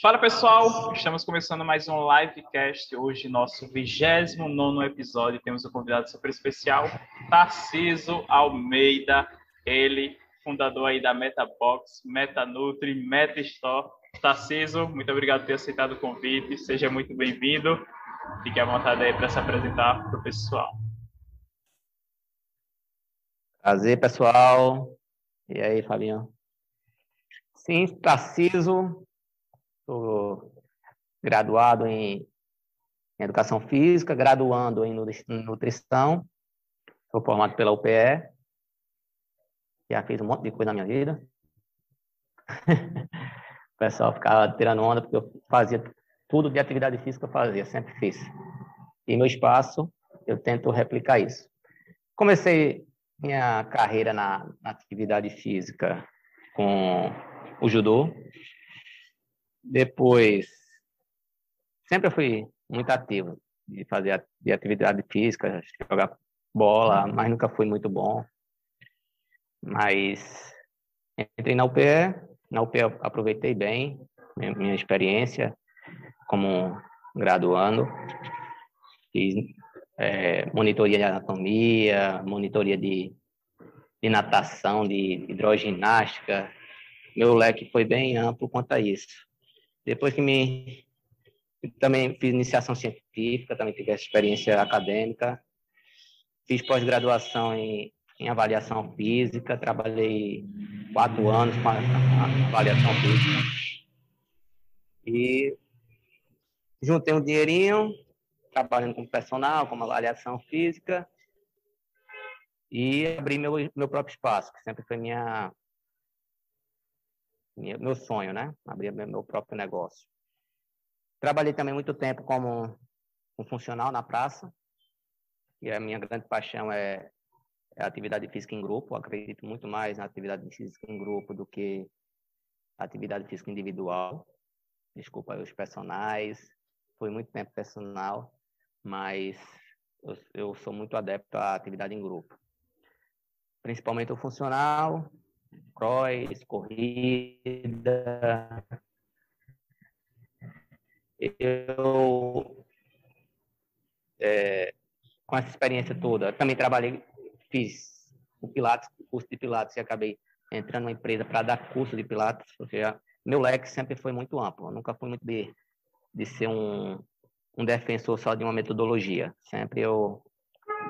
Fala pessoal, estamos começando mais um livecast. Hoje, nosso 29 episódio. Temos um convidado super especial, Tarciso Almeida, ele, fundador aí da MetaBox, MetaNutri, MetaStore. Tarciso, muito obrigado por ter aceitado o convite, seja muito bem-vindo. Fique à vontade aí para se apresentar para o pessoal. Prazer, pessoal. E aí, Fabinho? Sim, Tarciso, Sou graduado em, Educação Física, graduando em Nutrição. Sou formado pela UPE. Já fiz um monte de coisa na minha vida. o pessoal ficava tirando onda porque eu fazia tudo de atividade física, eu fazia, sempre fiz. E meu espaço, eu tento replicar isso. Comecei minha carreira na, na atividade física com o judô, depois, sempre fui muito ativo de fazer de atividade física, jogar bola, mas nunca fui muito bom. Mas entrei na UPE, na UPE aproveitei bem minha, minha experiência como graduando, fiz é, monitoria de anatomia, monitoria de, de natação, de hidroginástica. Meu leque foi bem amplo quanto a isso. Depois que me também fiz iniciação científica, também tive experiência acadêmica. Fiz pós-graduação em, em avaliação física, trabalhei quatro anos com a, a avaliação física. E juntei um dinheirinho, trabalhando com personal, com avaliação física, e abri meu, meu próprio espaço, que sempre foi minha, meu sonho, né? Abrir meu próprio negócio. Trabalhei também muito tempo como um funcional na praça, e a minha grande paixão é, é a atividade física em grupo. Eu acredito muito mais na atividade física em grupo do que atividade física individual. Desculpa os personagens, foi muito tempo personal, mas eu, eu sou muito adepto à atividade em grupo. Principalmente o funcional, cross, corrida. Eu, é, com essa experiência toda, também trabalhei, fiz o Pilates, o curso de Pilates, e acabei entrando numa empresa para dar curso de Pilates, porque meu leque sempre foi muito amplo, eu nunca fui muito de, de ser um, um defensor só de uma metodologia. Sempre eu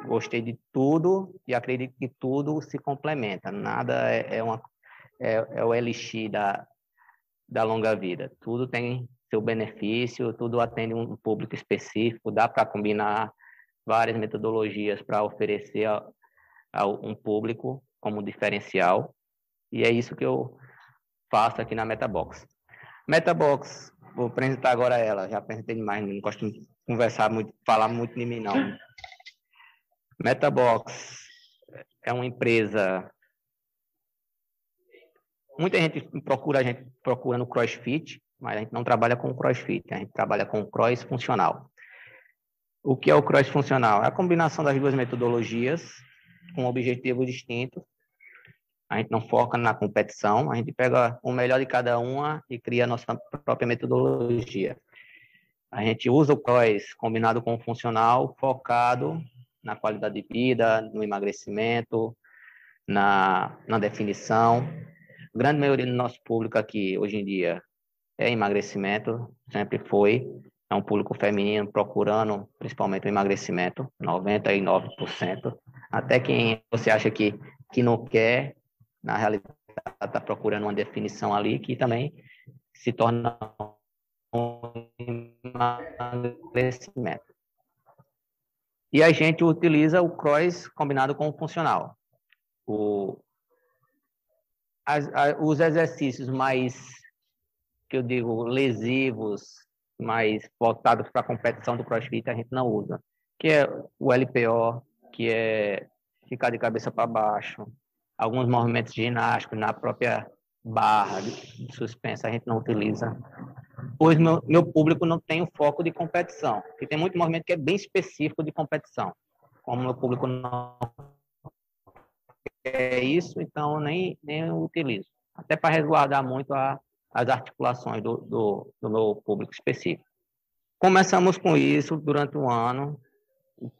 gostei de tudo e acredito que tudo se complementa. Nada é, é uma, é, é o elixir da, da longa vida. Tudo tem seu benefício, tudo atende um público específico, dá para combinar várias metodologias para oferecer a, a, um público como diferencial. E é isso que eu faço aqui na Metabox. Metabox, vou apresentar agora ela, já apresentei demais, não gosto de conversar muito, falar muito de mim não. Metabox é uma empresa. Muita gente procura a gente procurando CrossFit, mas a gente não trabalha com CrossFit, a gente trabalha com cross funcional. O que é o cross funcional? É a combinação das duas metodologias com objetivos distintos. A gente não foca na competição, a gente pega o melhor de cada uma e cria a nossa própria metodologia. A gente usa o cross combinado com o funcional, focado na qualidade de vida, no emagrecimento, na, na definição. A grande maioria do nosso público aqui, hoje em dia, é emagrecimento, sempre foi. É um público feminino procurando principalmente o emagrecimento, 99%. Até quem você acha que, que não quer, na realidade está procurando uma definição ali que também se torna um emagrecimento. E a gente utiliza o cross combinado com o funcional. O, as, a, os exercícios mais, que eu digo, lesivos, mais voltados para a competição do crossfit, a gente não usa. Que é o LPO, que é ficar de cabeça para baixo, alguns movimentos ginásticos na própria barra de suspensa a gente não utiliza pois meu, meu público não tem o foco de competição. Porque tem muito movimento que é bem específico de competição. Como meu público não é isso, então nem, nem utilizo. Até para resguardar muito a, as articulações do, do, do meu público específico. Começamos com isso durante um ano,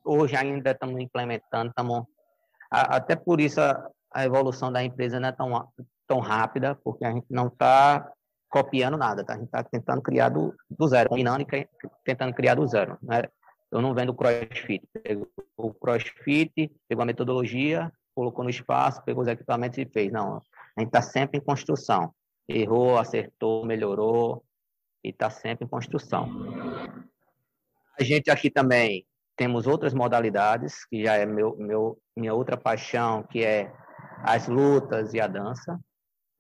hoje ainda estamos implementando, estamos, até por isso a, a evolução da empresa não é tão, tão rápida, porque a gente não está copiando nada, tá? a gente está tentando criar do, do zero, combinando e tentando criar do zero. Né? Eu não vendo CrossFit, pegou o CrossFit, pegou a metodologia, colocou no espaço, pegou os equipamentos e fez. Não, a gente está sempre em construção. Errou, acertou, melhorou e está sempre em construção. A gente aqui também temos outras modalidades, que já é meu, meu, minha outra paixão, que é as lutas e a dança.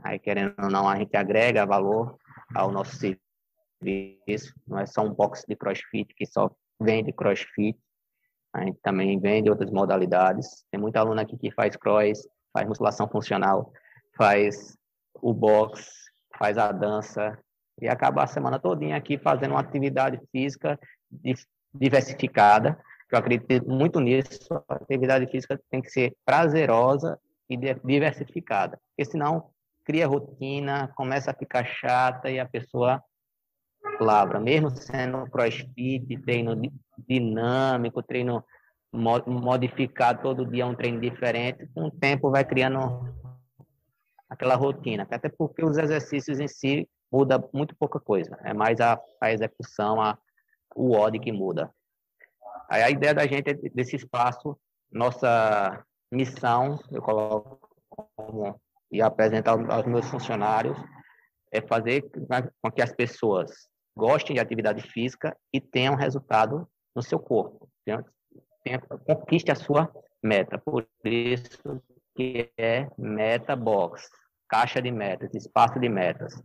Aí, querendo ou não, a gente agrega valor ao nosso serviço. Não é só um box de crossfit que só vende crossfit. A gente também vende outras modalidades. Tem muita aluna aqui que faz cross, faz musculação funcional, faz o box, faz a dança e acaba a semana todinha aqui fazendo uma atividade física diversificada. Eu acredito muito nisso. A atividade física tem que ser prazerosa e diversificada, porque senão cria rotina, começa a ficar chata e a pessoa lavra, mesmo sendo crossfit, treino dinâmico, treino modificado todo dia, um treino diferente, com o tempo vai criando aquela rotina, até porque os exercícios em si muda muito pouca coisa, é mais a, a execução, a, o OD que muda. Aí a ideia da gente é desse espaço, nossa missão, eu coloco como, e apresentar aos meus funcionários, é fazer com que as pessoas gostem de atividade física e tenham resultado no seu corpo. Tenha, tenha, conquiste a sua meta. Por isso que é meta box, caixa de metas, espaço de metas.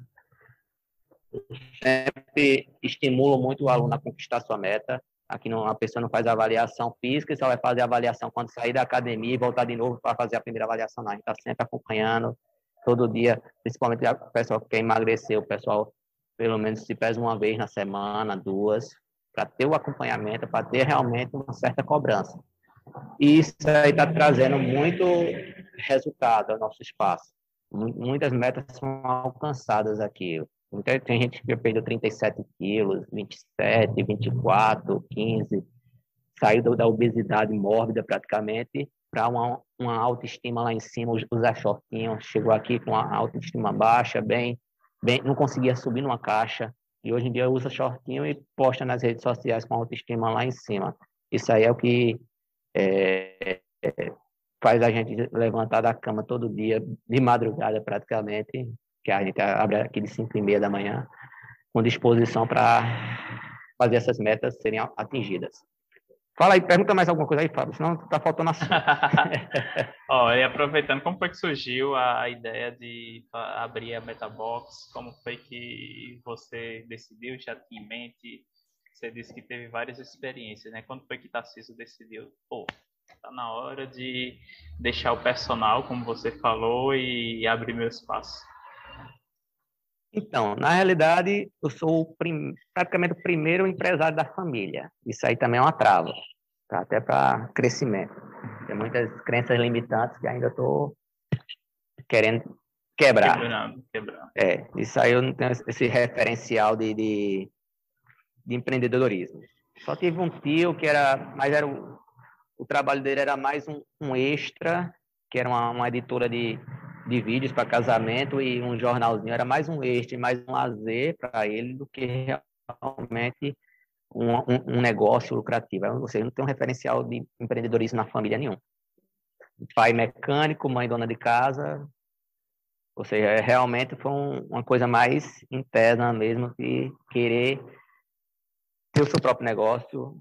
Sempre estimulo muito o aluno a conquistar sua meta, Aqui não, a pessoa não faz avaliação física, só vai fazer avaliação quando sair da academia e voltar de novo para fazer a primeira avaliação. Não, a gente está sempre acompanhando, todo dia, principalmente o pessoal que quer emagrecer, o pessoal pelo menos se pesa uma vez na semana, duas, para ter o acompanhamento, para ter realmente uma certa cobrança. E isso aí está trazendo muito resultado ao nosso espaço. Muitas metas são alcançadas aqui. Então, tem gente que perdeu 37 quilos, 27, 24, 15, saiu da obesidade mórbida praticamente para uma, uma autoestima lá em cima, usar shortinho, chegou aqui com a autoestima baixa, bem, bem, não conseguia subir numa caixa, e hoje em dia usa shortinho e posta nas redes sociais com autoestima lá em cima. Isso aí é o que é, é, faz a gente levantar da cama todo dia, de madrugada praticamente, que a gente abre aqui de 5 e meia da manhã, com disposição para fazer essas metas serem atingidas. Fala aí, pergunta mais alguma coisa aí, Fábio, senão tá faltando assunto. Ó, e aproveitando, como foi que surgiu a ideia de abrir a Metabox? Como foi que você decidiu, já tinha em mente? Você disse que teve várias experiências, né? Quando foi que Tarcísio decidiu, pô, tá na hora de deixar o personal, como você falou, e abrir meu espaço? Então, na realidade, eu sou prim... praticamente o primeiro empresário da família. Isso aí também é uma trava, tá? até para crescimento. Tem muitas crenças limitantes que ainda estou querendo quebrar. Quebrando, quebrando. É, isso aí eu não tenho esse referencial de, de, de empreendedorismo. Só tive um tio que era, mas era o, o trabalho dele era mais um, um extra, que era uma, uma editora de de vídeos para casamento e um jornalzinho era mais um extra, mais um lazer para ele do que realmente um, um, um, negócio lucrativo. Ou seja, não tem um referencial de empreendedorismo na família nenhum. Pai mecânico, mãe dona de casa. Ou seja, é, realmente foi um, uma coisa mais interna mesmo que querer ter o seu próprio negócio,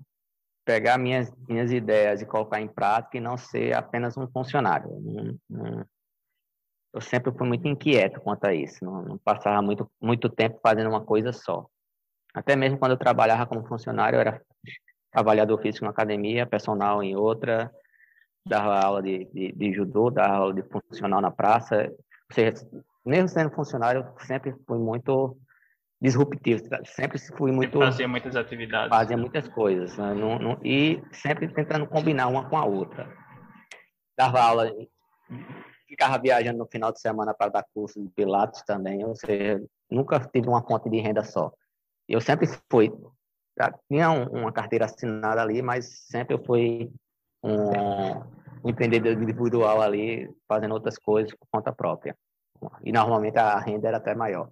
pegar minhas, minhas ideias e colocar em prática e não ser apenas um funcionário. Eu sempre fui muito inquieto quanto a isso, não, não, passava muito, muito tempo fazendo uma coisa só. Até mesmo quando eu trabalhava como funcionário, eu era avaliador físico na academia, personal em outra, dava aula de, de, de judô, dava aula de funcional na praça. Ou seja, mesmo sendo funcionário, eu sempre fui muito disruptivo, sempre fui muito... Fazia muitas atividades. Fazia muitas coisas, né? não, não, e sempre tentando combinar uma com a outra. Dava aula ficava viajando no final de semana para dar curso de Pilates também, ou seja, nunca tive uma fonte de renda só. Eu sempre fui, tinha uma carteira assinada ali, mas sempre eu fui um, empreendedor individual ali, fazendo outras coisas por conta própria. E normalmente a renda era até maior.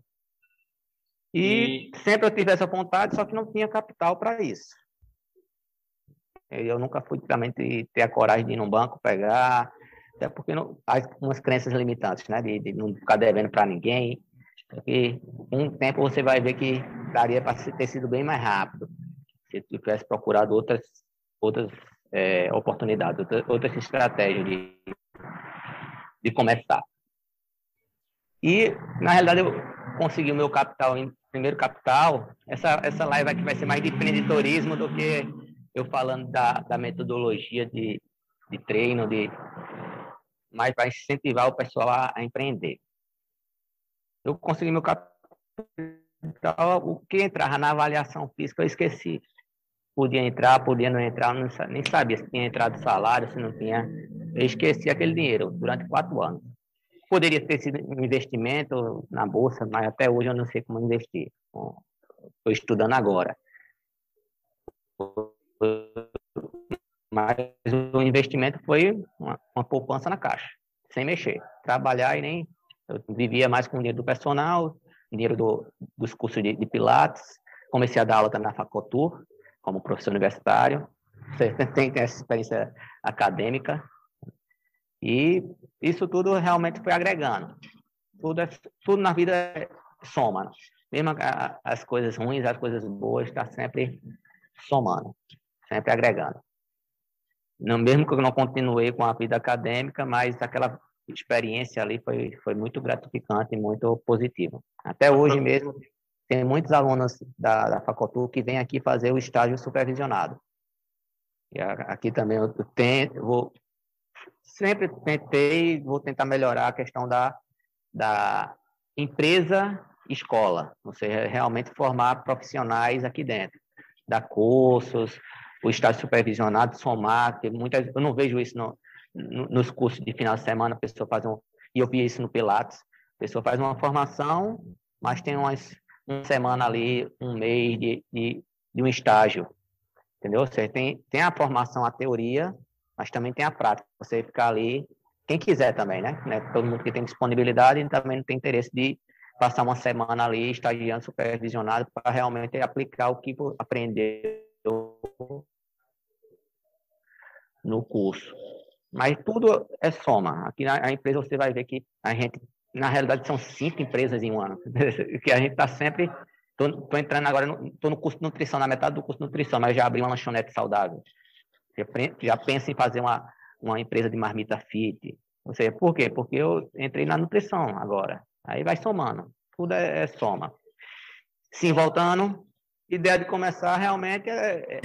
E, e... sempre eu tive essa vontade, só que não tinha capital para isso. Eu nunca fui realmente ter a coragem de ir num banco pegar, até porque não, há umas crenças limitantes, né? De, de não ficar devendo para ninguém. Porque um tempo você vai ver que daria para ter sido bem mais rápido se tivesse procurado outras, outras é, oportunidades, outras, outras estratégias de, de começar. E, na realidade, eu consegui o meu capital primeiro capital. Essa, essa live aqui vai ser mais de empreendedorismo do que eu falando da, da metodologia de, de treino, de, mas para incentivar o pessoal a, a, empreender. Eu consegui meu capital, o que entrava na avaliação física eu esqueci. Podia entrar, podia não entrar, não, nem sabia se tinha entrado salário, se não tinha. Eu esqueci aquele dinheiro durante quatro anos. Poderia ter sido investimento na bolsa, mas até hoje eu não sei como investir. Estou estudando agora. Mas o investimento foi uma, uma, poupança na caixa, sem mexer. Trabalhar e nem. Eu vivia mais com o dinheiro do personal, dinheiro do, dos cursos de, de, Pilates. Comecei a dar aula também na Facotur, como professor universitário. Você tem, tem essa experiência acadêmica. E isso tudo realmente foi agregando. Tudo, é, tudo na vida é soma. Mesmo as coisas ruins, as coisas boas, está sempre somando, sempre agregando. Não, mesmo que eu não continuei com a vida acadêmica, mas aquela experiência ali foi, foi muito gratificante e muito positiva. Até hoje mesmo, tem muitos alunos da, da que vêm aqui fazer o estágio supervisionado. E aqui também eu tento, vou, sempre tentei, vou tentar melhorar a questão da, da empresa-escola, você realmente formar profissionais aqui dentro, dar cursos, o estágio supervisionado, somar, que muitas, eu não vejo isso no, no, nos cursos de final de semana, a pessoa faz um, e eu vi isso no Pilates, a pessoa faz uma formação, mas tem umas, uma semana ali, um mês de, de, de um estágio, entendeu? Você tem, tem a formação, a teoria, mas também tem a prática. Você ficar ali, quem quiser também, né? né? Todo mundo que tem disponibilidade também não tem interesse de passar uma semana ali estagiando, supervisionado, para realmente aplicar o que aprendeu no curso. Mas tudo é soma. Aqui na empresa você vai ver que a gente, na realidade, são cinco empresas em um ano. que a gente está sempre. Estou entrando agora, estou no curso de nutrição, na metade do curso de nutrição, mas já abri uma lanchonete saudável já pensa em fazer uma, uma empresa de marmita fit. Ou seja, por quê? Porque eu entrei na nutrição agora. Aí vai somando. Tudo é, é soma. Sim, voltando, ideia de começar realmente é, é,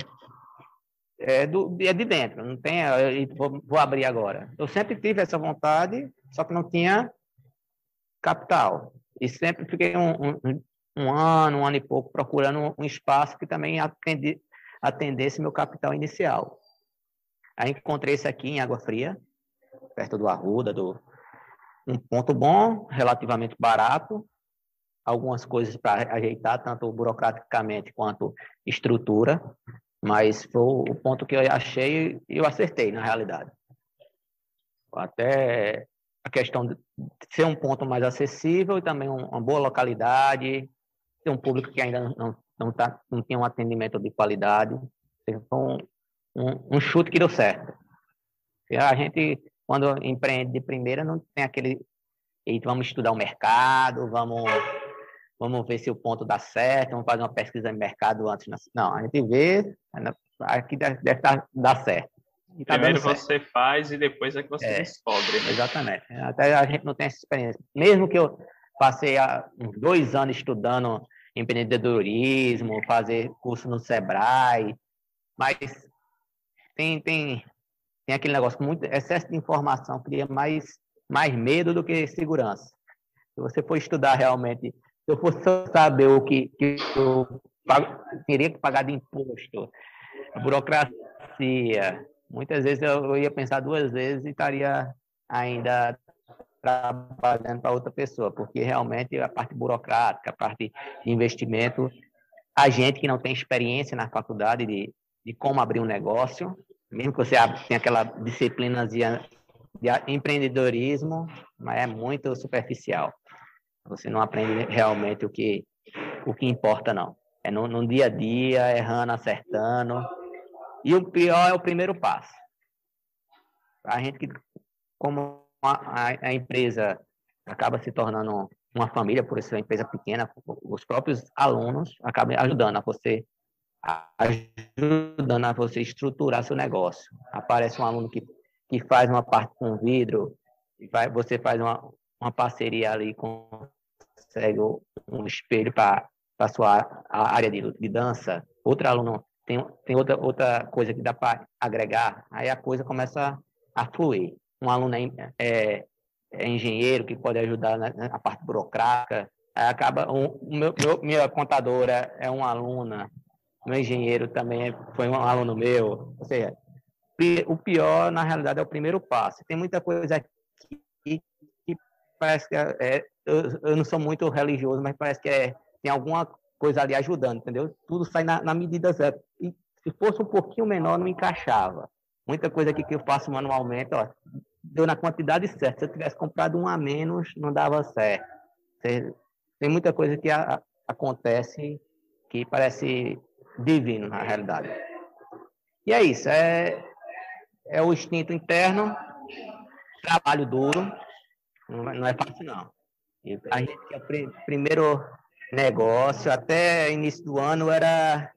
é, do, é de dentro. Não tem, vou, vou abrir agora. Eu sempre tive essa vontade, só que não tinha capital. E sempre fiquei um, um, um ano, um ano e pouco procurando um espaço que também atendi, atendesse meu capital inicial. Aí encontrei esse aqui em Água Fria, perto do Arruda, do um ponto bom, relativamente barato, algumas coisas para ajeitar, tanto burocraticamente quanto estrutura, mas foi o ponto que eu achei e eu acertei, na realidade. Até a questão de ser um ponto mais acessível e também uma boa localidade, ter um público que ainda não, não, tá, não tinha um atendimento de qualidade. Então, um, um chute que deu certo. A gente, quando empreende de primeira, não tem aquele. vamos estudar o mercado, vamos, vamos ver se o ponto dá certo, vamos fazer uma pesquisa de mercado antes. Não, a gente vê, aqui deve, deve dar, dar certo. Tá Primeiro você faz e depois é que você é, descobre. Né? Exatamente. Até a gente não tem essa experiência. Mesmo que eu passei uns dois anos estudando empreendedorismo, fazer curso no Sebrae, mas tem, tem, tem aquele negócio, muito excesso de informação cria mais, mais medo do que segurança. Se você for estudar realmente, se eu fosse saber o que, que eu pago, teria que pagar de imposto, burocracia, muitas vezes eu ia pensar duas vezes e estaria ainda trabalhando para outra pessoa, porque realmente a parte burocrática, a parte de investimento, a gente que não tem experiência na faculdade de, de como abrir um negócio, mesmo que você tenha aquela disciplina de, de empreendedorismo, mas é muito superficial. Você não aprende realmente o que, o que importa, não. É no, no dia a dia, errando, acertando. E o pior é o primeiro passo. A gente que, como a, a, empresa acaba se tornando uma família, por ser uma empresa pequena, os próprios alunos acabam ajudando a você ajudando a você estruturar seu negócio. Aparece um aluno que, que faz uma parte com vidro, vai, você faz uma, uma parceria ali, consegue um espelho para a sua área de, de dança. Outro aluno tem, tem outra, outra coisa que dá para agregar, aí a coisa começa a fluir. Um aluno é, é, é engenheiro que pode ajudar na, na parte burocrática, aí acaba um, meu, meu, minha contadora é uma aluna meu engenheiro também foi um aluno meu. Ou seja, o pior, na realidade, é o primeiro passo. Tem muita coisa aqui parece que é, é eu, eu, não sou muito religioso, mas parece que é, tem alguma coisa ali ajudando, entendeu? Tudo sai na, na medida certa. E se fosse um pouquinho menor, não encaixava. Muita coisa aqui que eu faço manualmente, ó, deu na quantidade certa. Se eu tivesse comprado um a menos, não dava certo. Tem muita coisa que a, acontece que parece divino, na realidade. E é isso, é, é o instinto interno, trabalho duro, não, é, é fácil não. A gente, o primeiro negócio, até início do ano, era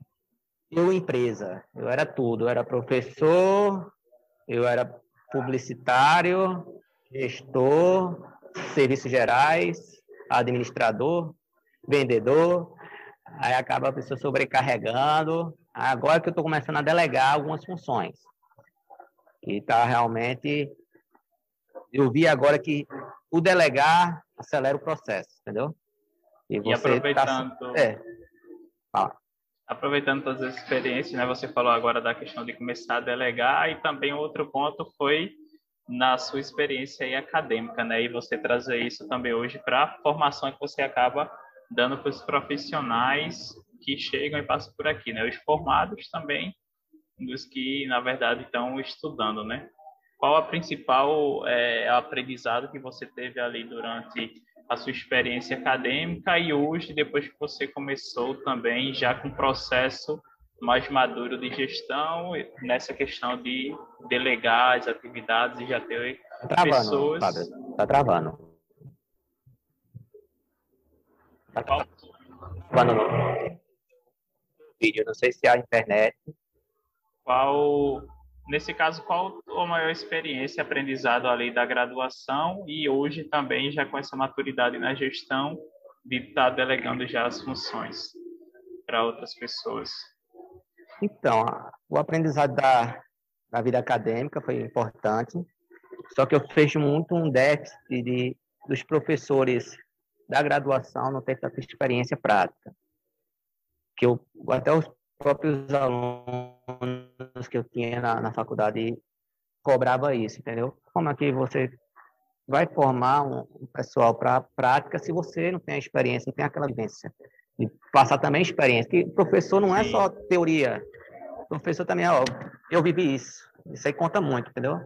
eu empresa, eu era tudo, eu era professor, eu era publicitário, gestor, serviços gerais, administrador, vendedor, aí acaba a pessoa sobrecarregando. Agora que eu estou começando a delegar algumas funções. E está realmente. Eu vi agora que o delegar acelera o processo, entendeu? E, e tá aproveitando. Tá... É. Fala. Aproveitando todas as experiências, né? Você falou agora da questão de começar a delegar e também outro ponto foi na sua experiência aí acadêmica, né? E você trazer isso também hoje para a formação que você acaba dando para os profissionais que chegam e passam por aqui, né? Os formados também, dos que, na verdade, estão estudando, né? Qual a principal é, aprendizado que você teve ali durante a sua experiência acadêmica e hoje, depois que você começou também já com o processo mais maduro de gestão, nessa questão de delegar as atividades e já ter tá travando, pessoas... Está travando. Tá quando no vídeo, não sei se é a internet. Qual, nesse caso, qual a maior experiência, aprendizado ali da graduação e hoje também já com essa maturidade na gestão de estar tá delegando já as funções para outras pessoas? Então, o aprendizado da, da vida acadêmica foi importante, só que eu vejo muito um déficit de, dos professores da graduação não ter tanta experiência prática. Que eu, até os próprios alunos que eu tinha na, na faculdade cobrava isso, entendeu? Como é que você vai formar um, pessoal para prática se você não tem a experiência, não tem aquela vivência? E passar também experiência. Que professor não é só teoria. Professor também, ó, eu vivi isso. Isso aí conta muito, entendeu?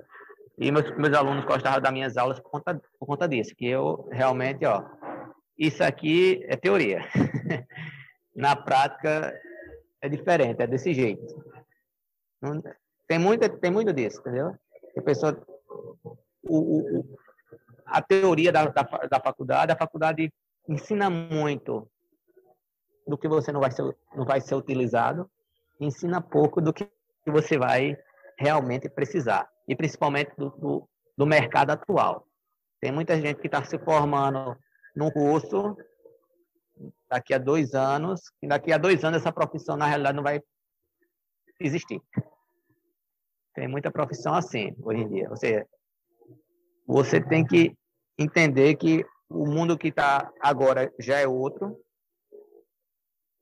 E meus, meus alunos gostavam das minhas aulas por conta, por conta disso, que eu realmente, ó, isso aqui é teoria. Na prática é diferente, é desse jeito. tem, muito, tem muito disso, entendeu? A pessoa, o, o, a teoria da, da, da faculdade, a faculdade ensina muito do que você não vai ser, não vai ser utilizado, ensina pouco do que você vai realmente precisar, e principalmente do, do, do mercado atual. Tem muita gente que está se formando num curso daqui a dois anos, e daqui a dois anos essa profissão, na realidade, não vai existir. Tem muita profissão assim, hoje em dia. Ou seja, você tem que entender que o mundo que está agora já é outro,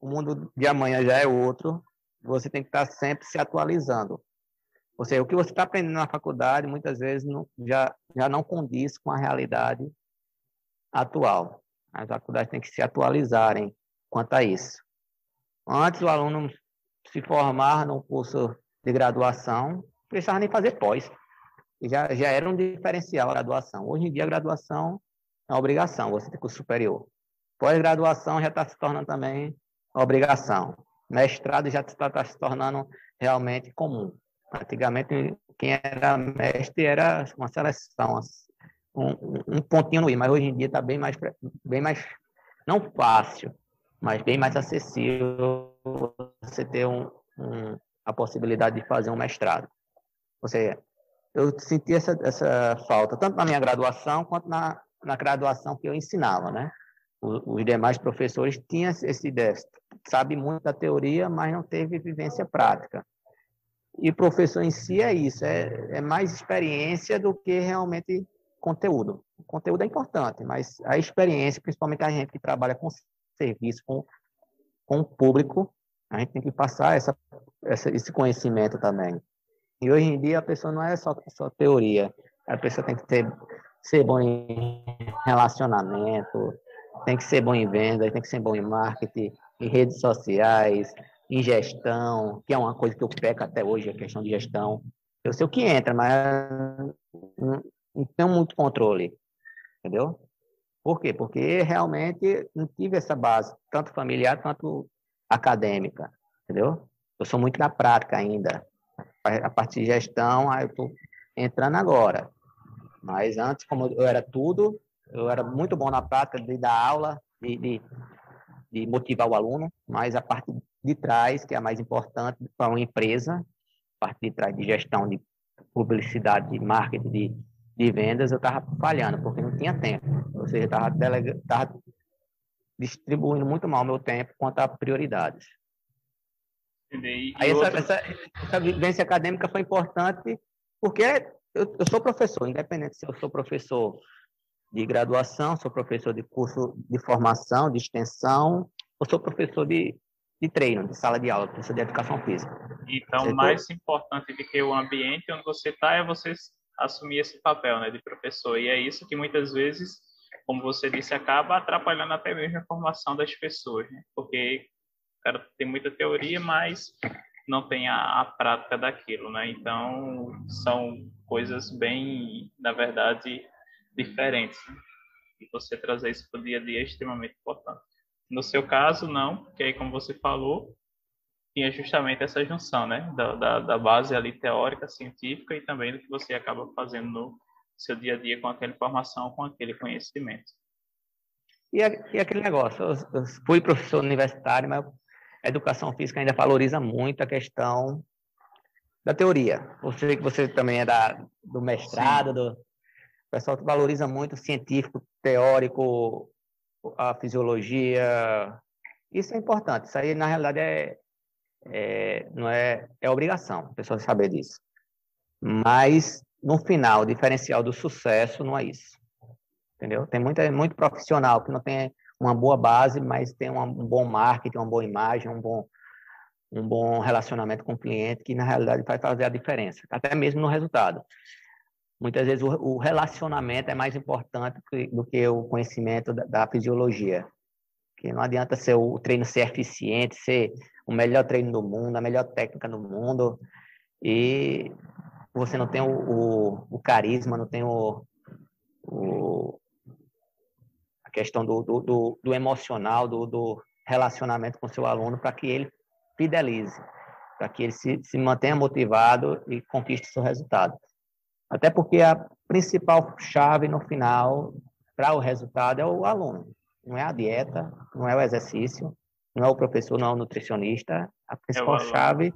o mundo de amanhã já é outro, você tem que estar tá sempre se atualizando. Ou seja, o que você está aprendendo na faculdade muitas vezes não, já, já não condiz com a realidade atual. As faculdades têm que se atualizarem quanto a isso. Antes, o aluno se formar no curso de graduação, precisava nem fazer pós. Já, já era um diferencial a graduação. Hoje em dia, a graduação é uma obrigação, você tem curso superior. Pós-graduação já está se tornando também obrigação. Mestrado já está tá se tornando realmente comum. Antigamente, quem era mestre era uma seleção, um, um pontinho no i, mas hoje em dia está bem mais, bem mais, não fácil, mas bem mais acessível você ter um, um, a possibilidade de fazer um mestrado. Ou seja, eu senti essa, essa falta, tanto na minha graduação quanto na, na graduação que eu ensinava, né? Os, demais professores tinham esse déficit, sabe muito da teoria, mas não teve vivência prática. E professor em si é isso, é, é mais experiência do que realmente conteúdo. O conteúdo é importante, mas a experiência, principalmente a gente que trabalha com serviço, com, com o público, a gente tem que passar essa, essa, esse conhecimento também. E hoje em dia a pessoa não é só, só teoria, a pessoa tem que ter, ser bom em relacionamento, tem que ser bom em vendas, tem que ser bom em marketing, em redes sociais, em gestão, que é uma coisa que eu peco até hoje, a questão de gestão. Eu sei o que entra, mas não tenho muito controle, entendeu? Por quê? Porque realmente não tive essa base, tanto familiar quanto acadêmica, entendeu? Eu sou muito na prática ainda. A parte de gestão, aí eu estou entrando agora. Mas antes, como eu era tudo, eu era muito bom na prática de dar aula, de, de, de motivar o aluno, mas a parte de trás, que é a mais importante para uma empresa, a parte de trás de gestão de publicidade, de marketing, de de vendas, eu estava falhando, porque não tinha tempo. Ou seja, estava delega... distribuindo muito mal meu tempo quanto a prioridades. E Aí essa, essa, essa, vivência acadêmica foi importante porque eu, eu, sou professor, independente se eu sou professor de graduação, sou professor de curso de formação, de extensão, ou sou professor de, de treino, de sala de aula, professor de educação física. Então, mais importante do que o ambiente onde você está é você assumir esse papel né, de professor. E é isso que muitas vezes, como você disse, acaba atrapalhando até mesmo a formação das pessoas, né? porque o cara tem muita teoria, mas não tem a, a prática daquilo, né? Então, são coisas bem, na verdade, diferentes. Né? E você trazer isso para o dia a dia é extremamente importante. No seu caso, não, porque aí, como você falou, tinha justamente essa junção, né, da, da, da, base ali teórica, científica e também do que você acaba fazendo no seu dia a dia com aquela informação, com aquele conhecimento. E, e aquele negócio, eu, eu fui professor universitário, mas a educação física ainda valoriza muito a questão da teoria. Você que você também é da, do mestrado, do, o pessoal valoriza muito o científico, teórico, a fisiologia. Isso é importante. Isso aí, na realidade, é, é, não é, é obrigação a pessoa saber disso. Mas, no final, o diferencial do sucesso não é isso. Entendeu? Tem muita, muito profissional que não tem uma boa base, mas tem um bom marketing, uma boa imagem, um bom, um bom relacionamento com o cliente, que na realidade vai fazer a diferença, até mesmo no resultado. Muitas vezes o, o relacionamento é mais importante do que o conhecimento da, da fisiologia. Que não adianta ser o treino ser eficiente, ser o melhor treino do mundo, a melhor técnica do mundo, e você não tem o, o, o carisma, não tem o, o a questão do, do, do, do emocional, do, do, relacionamento com seu aluno para que ele fidelize, para que ele se, se mantenha motivado e conquiste seu resultado. Até porque a principal chave no final para o resultado é o aluno, não é a dieta, não é o exercício, não é o professor, não é o nutricionista, a principal é chave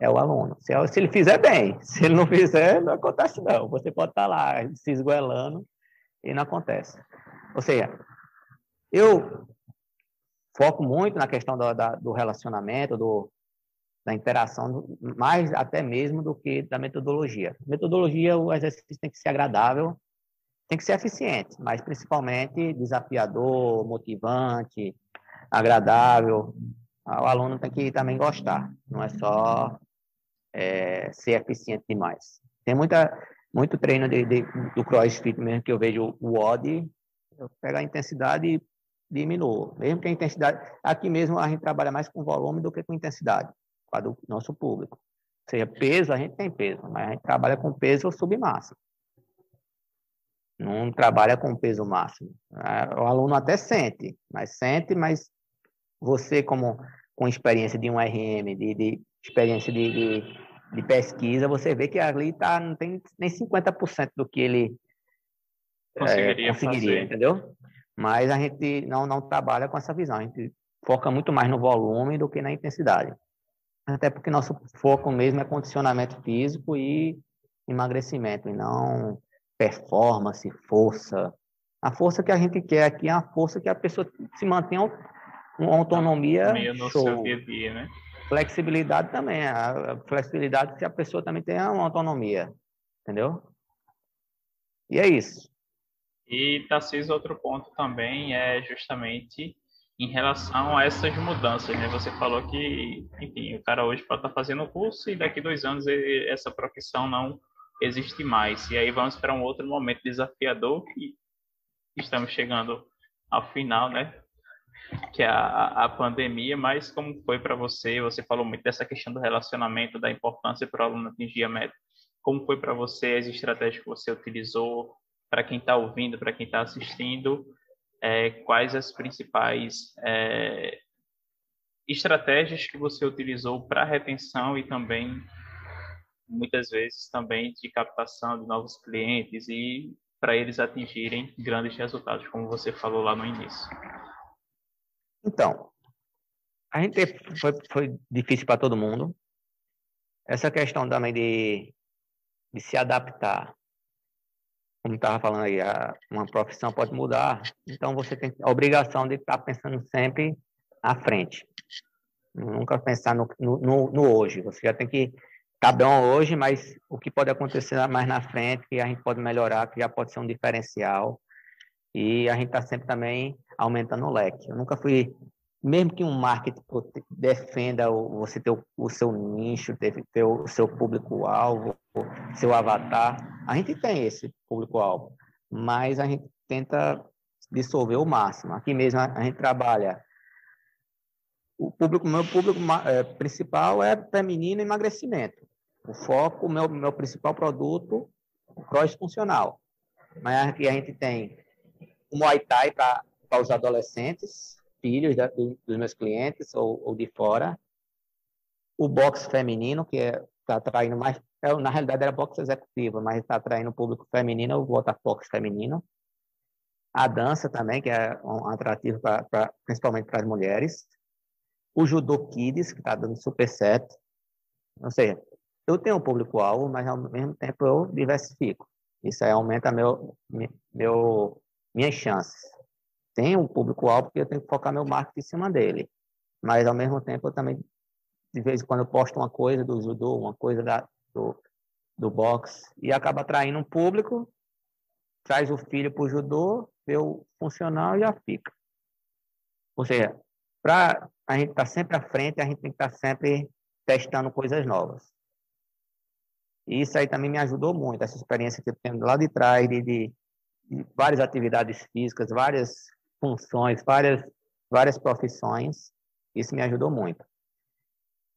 é o aluno. Se, se, ele fizer bem, se ele não fizer, não acontece não. Você pode estar lá se esgoelando e não acontece. Ou seja, eu foco muito na questão do, da, do relacionamento, do, da interação, mais até mesmo do que da metodologia. Metodologia, o exercício tem que ser agradável, tem que ser eficiente, mas principalmente desafiador, motivante, agradável. O aluno tem que também gostar, não é só é, ser eficiente demais. Tem muita, muito treino de, de, do CrossFit mesmo que eu vejo o WOD, eu pego a intensidade e diminuo. Mesmo que a intensidade... Aqui mesmo a gente trabalha mais com volume do que com intensidade, para o nosso público. Ou seja, peso, a gente tem peso, mas a gente trabalha com peso submáximo. Não trabalha com peso máximo. É, o aluno até sente, mas sente, mas você como com experiência de um RM, de, de experiência de, de, de, pesquisa, você vê que ali tá, não tem nem 50% do que ele conseguiria, é, conseguiria entendeu? Mas a gente não, não trabalha com essa visão, a gente foca muito mais no volume do que na intensidade. Até porque nosso foco mesmo é condicionamento físico e emagrecimento, e não performance, força. A força que a gente quer aqui é a força que a pessoa se mantenha uma autonomia no show. seu dia a dia, né? Flexibilidade também. A flexibilidade se a pessoa também tem uma autonomia. Entendeu? E é isso. E, Tarcísio, outro ponto também é justamente em relação a essas mudanças, né? Você falou que, enfim, o cara hoje pode estar fazendo o curso e daqui dois anos ele, essa profissão não existe mais. E aí vamos para um outro momento desafiador que estamos chegando ao final, né? Que é a, a pandemia, mas como foi para você? Você falou muito dessa questão do relacionamento, da importância para o aluno atingir a meta. Como foi para você as estratégias que você utilizou? Para quem está ouvindo, para quem está assistindo, é, quais as principais é, estratégias que você utilizou para retenção e também muitas vezes também de captação de novos clientes e para eles atingirem grandes resultados, como você falou lá no início. Então, a gente foi, foi difícil para todo mundo. Essa questão também de, de se adaptar, como estava falando aí, a, uma profissão pode mudar, então você tem a obrigação de estar pensando sempre à frente. Nunca pensar no, no, no hoje. Você já tem que tá bom hoje, mas o que pode acontecer mais na frente, que a gente pode melhorar, que já pode ser um diferencial. E a gente está sempre também aumentando o leque. Eu nunca fui, mesmo que um marketing defenda você ter o, seu nicho, ter, o seu público-alvo, seu avatar, a gente tem esse público-alvo, mas a gente tenta dissolver o máximo. Aqui mesmo a, gente trabalha o público, meu público é, principal é feminino emagrecimento. O foco, meu, meu principal produto, cross funcional. Mas aqui a gente tem o Muay Thai para os adolescentes, filhos da, do, dos meus clientes ou, ou, de fora. O boxe feminino, que está é, atraindo mais. É, na realidade era boxe executivo, mas está atraindo o público feminino, o boxe feminino. A dança também, que é um atrativo pra, pra principalmente para as mulheres. O Judô Kids, que está dando super certo. Ou seja, eu tenho um público-alvo, mas ao mesmo tempo eu diversifico. Isso aí aumenta meu, meu, minhas chances. Tenho um público-alvo porque eu tenho que focar meu marketing em cima dele. Mas ao mesmo tempo eu também, de vez em quando, eu posto uma coisa do judô, uma coisa da, do, do boxe, e acaba atraindo um público, traz o filho para o judô, vê o funcional e já fica. Ou seja, para a gente estar tá sempre à frente, a gente tem que estar tá sempre testando coisas novas. E isso aí também me ajudou muito, essa experiência que eu tenho lá de trás, de, de, de várias atividades físicas, várias funções, várias, várias profissões. Isso me ajudou muito.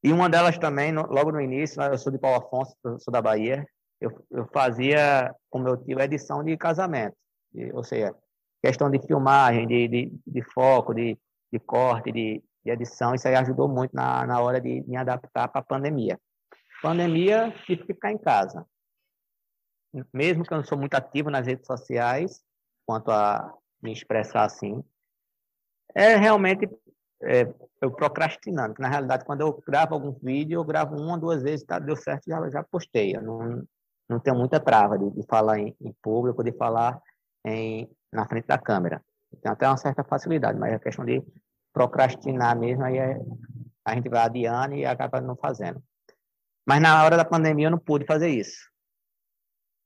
E uma delas também, no, logo no início, eu sou de Paulo Afonso, sou da Bahia, eu, eu fazia com meu tio edição de casamento. De, ou seja, questão de filmagem, de, de, de foco, de, de corte, de, de edição, isso aí ajudou muito na, na hora de me adaptar para a pandemia. Pandemia, tive que ficar em casa. Mesmo que eu não sou muito ativo nas redes sociais, quanto a me expressar assim, é realmente é, eu procrastinando. na realidade, quando eu gravo algum vídeo, eu gravo uma, duas vezes, tá, deu certo, já, já postei. Eu não, não tenho muita trava de, de falar em, em, público, de falar em, na frente da câmera. Tem até uma certa facilidade, mas a questão de procrastinar mesmo, aí é, a gente vai adiando e acaba não fazendo. Mas na hora da pandemia eu não pude fazer isso.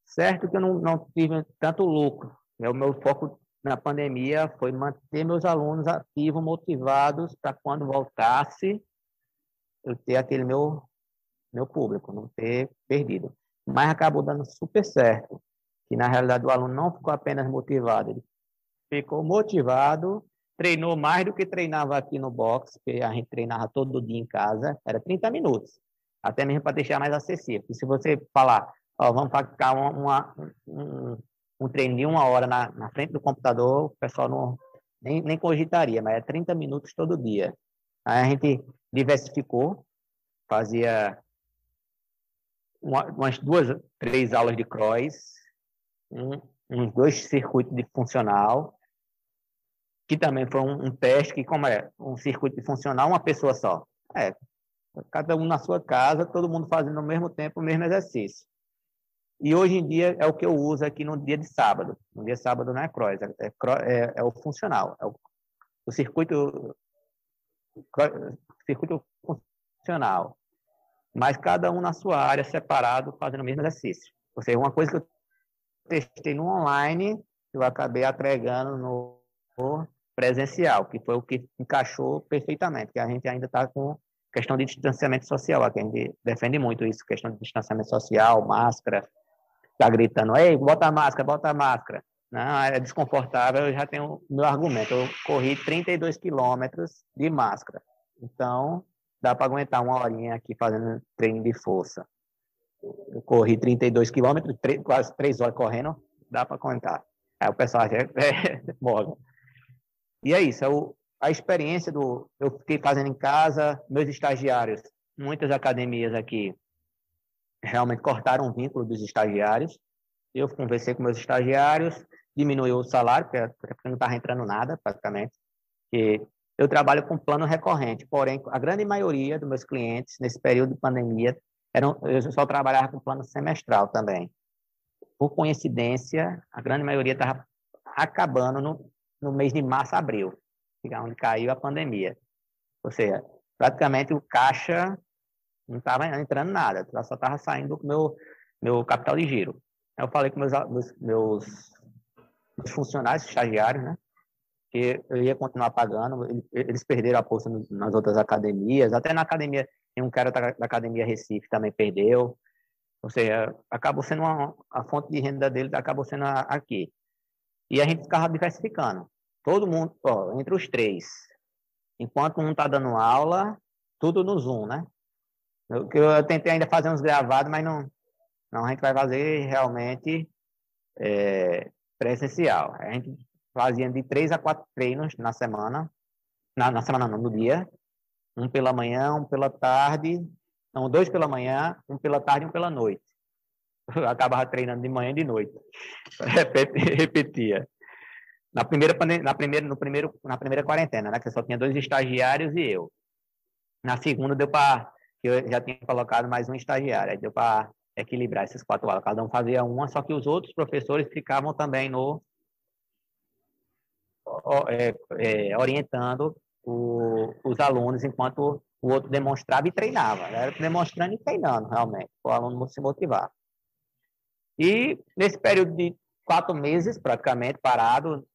Certo que eu não, não tive tanto lucro. O meu foco na pandemia foi manter meus alunos ativos, motivados, para quando voltasse, eu ter aquele meu meu público, não ter perdido. Mas acabou dando super certo, que na realidade o aluno não ficou apenas motivado, ele ficou motivado, treinou mais do que treinava aqui no box, que a gente treinava todo dia em casa, era 30 minutos, até mesmo para deixar mais acessível. E se você falar, ó, vamos ficar uma, uma, um, um treino de uma hora na, na frente do computador, o pessoal não, nem, nem cogitaria, mas é 30 minutos todo dia. Aí a gente diversificou, fazia uma, umas duas, três aulas de cross, um, uns dois circuitos de funcional, que também foi um, um, teste que, como é um circuito de funcional, uma pessoa só. É, cada um na sua casa, todo mundo fazendo ao mesmo tempo o mesmo exercício. E hoje em dia é o que eu uso aqui no dia de sábado. No dia de sábado não é cross, é, é, é o funcional. É o, o circuito, circuito funcional. Mas cada um na sua área, separado, fazendo o mesmo exercício. Ou seja, uma coisa que eu testei no online, eu acabei agregando no presencial, que foi o que encaixou perfeitamente, que a gente ainda está com questão de distanciamento social, a gente defende muito isso, questão de distanciamento social, máscara, tá gritando, ei, bota a máscara, bota a máscara. Não, é desconfortável, eu já tenho meu argumento. Eu corri 32 quilômetros de máscara. Então, dá para aguentar uma horinha aqui fazendo treino de força. Eu corri 32 quilômetros, quase três horas correndo, dá para aguentar. Aí o pessoal acha, é, morre. E é isso, eu, a experiência do... Eu fiquei fazendo em casa, meus estagiários, muitas academias aqui realmente cortaram o vínculo dos estagiários. Eu conversei com meus estagiários, diminuiu o salário, porque não estava entrando nada, praticamente. E eu trabalho com plano recorrente, porém, a grande maioria dos meus clientes, nesse período de pandemia, eram, eu só trabalhava com plano semestral também. Por coincidência, a grande maioria estava acabando no, no mês de março, abril, é onde caiu a pandemia. Ou seja, praticamente o caixa não estava entrando nada, só estava saindo do meu, meu capital de giro. Eu falei com meus, meus, meus, funcionários, estagiários, né? Que eu ia continuar pagando, eles perderam a bolsa nas outras academias, até na academia, tem um cara da academia Recife também perdeu, ou seja, acabou sendo uma, a fonte de renda dele acabou sendo aqui. E a gente ficava diversificando. Todo mundo, ó, entre os três. Enquanto um está dando aula, tudo no Zoom, né? Eu, eu tentei ainda fazer uns gravados, mas não, não, a gente vai fazer realmente é, presencial. A gente fazia de três a quatro treinos na semana, na, na semana não, no dia, um pela manhã, um pela tarde, não, dois pela manhã, um pela tarde e um pela noite. Eu acabava treinando de manhã e de noite. Repetia. Na primeira, na primeira, no primeiro, na primeira quarentena, né, que só tinha dois estagiários e eu. Na segunda deu para que eu já tinha colocado mais um estagiário, aí deu para equilibrar esses quatro aulas. Cada um fazia uma, só que os outros professores ficavam também no é, é, orientando o, os alunos enquanto o outro demonstrava e treinava. Era demonstrando e treinando, realmente, para o aluno se motivar. E nesse período de quatro meses, praticamente, parado,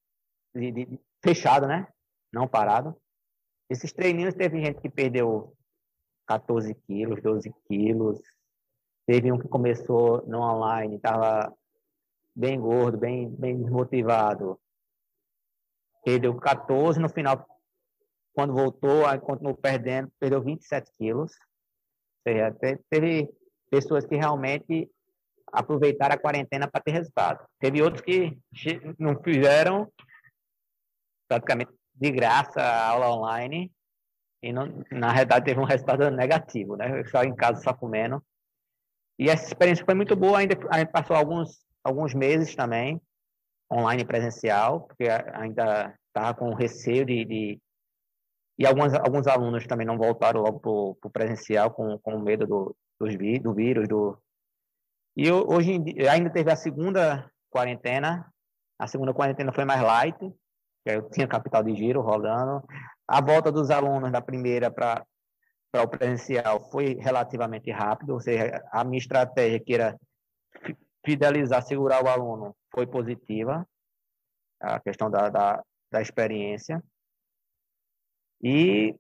de, de, fechado, né? Não parado. Esses treininhos teve gente que perdeu 14 quilos, 12 quilos. Teve um que começou no online, estava bem gordo, bem, bem desmotivado. Perdeu 14, no final, quando voltou, aí continuou perdendo, perdeu 27 quilos. Ou seja, teve pessoas que realmente aproveitaram a quarentena para ter resultado. Teve outros que não fizeram praticamente de graça a aula online e não, na realidade teve um resultado negativo, né? Eu só em casa só comendo. E essa experiência foi muito boa, ainda a gente passou alguns alguns meses também online presencial, porque ainda estava com receio de, de, e alguns alguns alunos também não voltaram logo para o presencial com, com medo do, do vírus, do e hoje ainda teve a segunda quarentena, a segunda quarentena foi mais light, eu tinha capital de giro rolando, a volta dos alunos da primeira para o presencial foi relativamente rápido, ou seja, a minha estratégia que era fidelizar, segurar o aluno foi positiva, a questão da, da, da experiência. E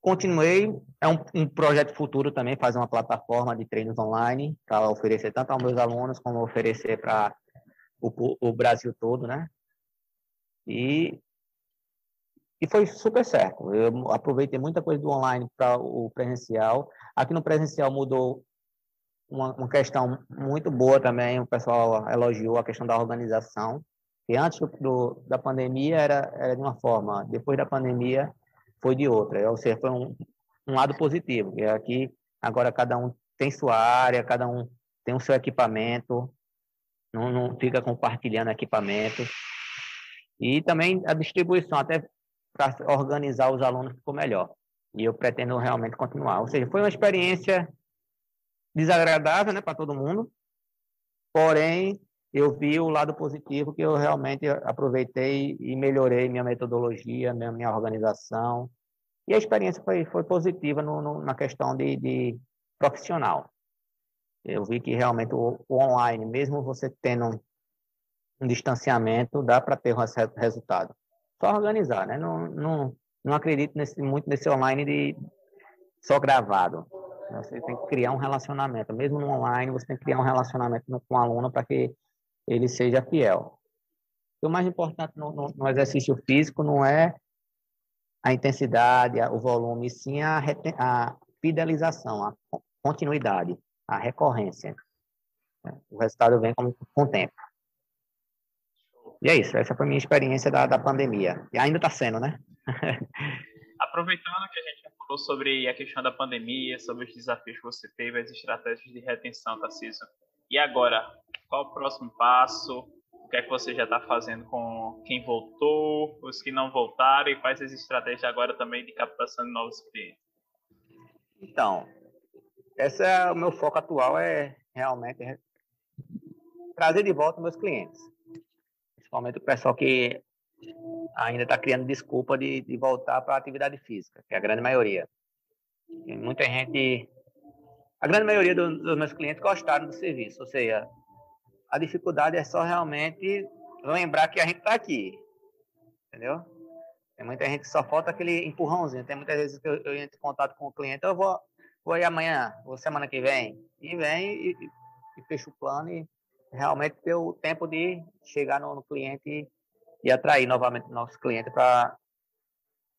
continuei, é um, um, projeto futuro também, fazer uma plataforma de treinos online para oferecer tanto aos meus alunos como oferecer para o, o, Brasil todo, né? E, e foi super certo. Eu aproveitei muita coisa do online para o presencial. Aqui no presencial mudou uma, uma, questão muito boa também, o pessoal elogiou a questão da organização, que antes do, da pandemia era, era de uma forma, depois da pandemia foi de outra. Ou seja, foi um, um lado positivo, que aqui agora cada um tem sua área, cada um tem o seu equipamento, não, não fica compartilhando equipamento. E também a distribuição, até para organizar os alunos ficou melhor. E eu pretendo realmente continuar. Ou seja, foi uma experiência desagradável né, para todo mundo, porém eu vi o lado positivo que eu realmente aproveitei e melhorei minha metodologia, minha, minha organização. E a experiência foi, foi positiva no, no, na questão de, de, profissional. Eu vi que realmente o, o online, mesmo você tendo um, um distanciamento, dá para ter um resultado. Só organizar, né? Não, não, não acredito nesse, muito nesse online de só gravado. Você tem que criar um relacionamento. Mesmo no online, você tem que criar um relacionamento com o aluno para que ele seja fiel. O mais importante no, no, no, exercício físico não é a intensidade, o volume, sim a, a fidelização, a continuidade, a recorrência. O resultado vem com, com o tempo. E é isso, essa foi a minha experiência da, da pandemia. E ainda está sendo, né? Aproveitando que a gente falou sobre a questão da pandemia, sobre os desafios que você teve, as estratégias de retenção, Tarcísio. E agora, qual o próximo passo? O que é que você já está fazendo com quem voltou, os que não voltaram e quais as estratégias agora também de captação de novos clientes? Então, esse é o meu foco atual é realmente trazer de volta meus clientes, principalmente o pessoal que ainda está criando desculpa de, de voltar para a atividade física, que é a grande maioria. E muita gente, a grande maioria do, dos meus clientes gostaram do serviço, ou seja, a dificuldade é só realmente lembrar que a gente está aqui, entendeu? Tem muita gente que só falta aquele empurrãozinho. Tem muitas vezes que eu, eu entro em contato com o cliente, eu vou, vou ir amanhã, ou semana que vem, e vem e, e fecho o plano e realmente ter o tempo de chegar no, no cliente e atrair novamente nossos clientes para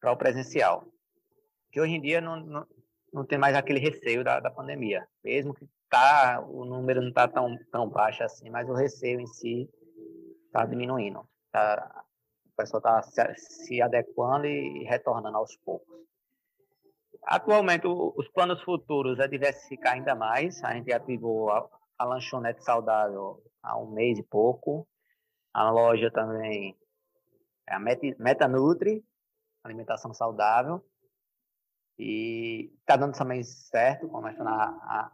o presencial. Que hoje em dia não, não, não tem mais aquele receio da, da pandemia. Mesmo que tá, o número não está tão, tão baixo assim, mas o receio em si está diminuindo. Tá, o pessoal está se, se, adequando e retornando aos poucos. Atualmente, o, os planos futuros é diversificar ainda mais. A gente ativou a, a lanchonete saudável há um mês e pouco. A loja também é a Metanutri, alimentação saudável. E está dando também certo, começando a, a,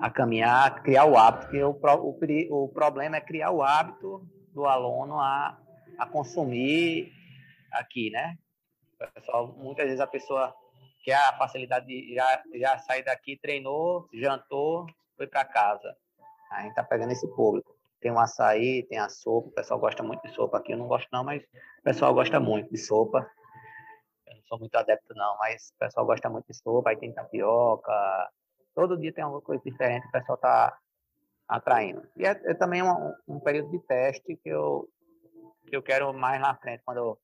a, caminhar, criar o hábito, porque o, o, o problema é criar o hábito do aluno a, a consumir aqui, né? Pessoal, muitas vezes a pessoa quer a facilidade de já, já sair daqui, treinou, jantou, foi para casa. A gente está pegando esse público. Tem o açaí, tem a sopa, o pessoal gosta muito de sopa aqui. Eu não gosto não, mas o pessoal gosta muito de sopa. Eu não sou muito adepto não, mas o pessoal gosta muito de sopa. Aí tem tapioca. Todo dia tem alguma coisa diferente, o pessoal está atraindo. E é, é também um, um, período de teste que eu, que eu quero mais na frente, quando eu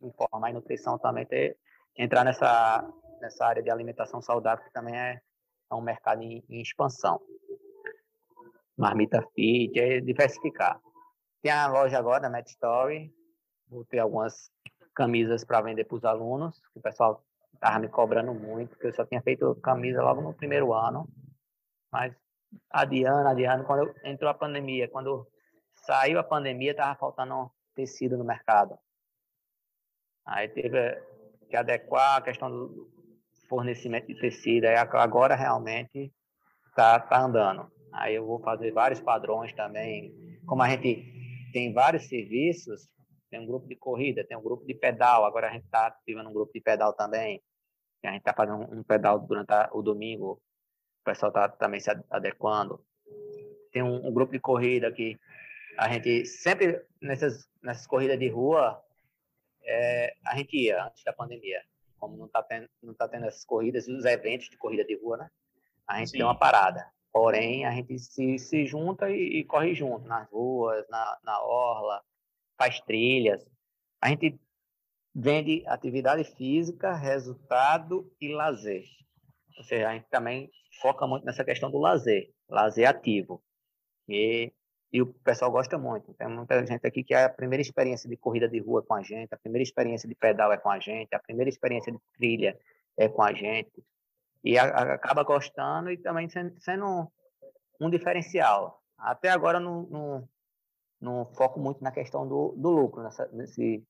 me formar em nutrição também, ter, entrar nessa, nessa área de alimentação saudável, que também é, é um mercado em, em expansão marmita fit, é diversificar. Tem a loja agora da Met Story, vou ter algumas camisas para vender para os alunos, que o pessoal estava me cobrando muito, porque eu só tinha feito camisa logo no primeiro ano, mas adiando, adiando, quando entrou a pandemia, quando saiu a pandemia, estava faltando tecido no mercado. Aí teve que adequar a questão do fornecimento de tecido, aí agora realmente está tá andando. Aí eu vou fazer vários padrões também. Como a gente tem vários serviços, tem um grupo de corrida, tem um grupo de pedal. Agora a gente está ativando um grupo de pedal também. A gente está fazendo um pedal durante o domingo. O pessoal está também se adequando. Tem um, um, grupo de corrida que a gente sempre, nessas, nessas corridas de rua, é, a gente ia antes da pandemia. como não está tendo, não tá tendo essas corridas, os eventos de corrida de rua, né? A gente Sim. tem uma parada. Porém, a gente se, se junta e, e corre junto nas ruas, na, na orla, faz trilhas. A gente vende atividade física, resultado e lazer. Ou seja, a gente também foca muito nessa questão do lazer, lazer ativo. E, e o pessoal gosta muito. Tem muita gente aqui que é a primeira experiência de corrida de rua com a gente, a primeira experiência de pedal é com a gente, a primeira experiência de trilha é com a gente. E a, a, acaba gostando e também sendo, sendo um, um, diferencial. Até agora não, não, não, foco muito na questão do, do lucro nessa, nesse,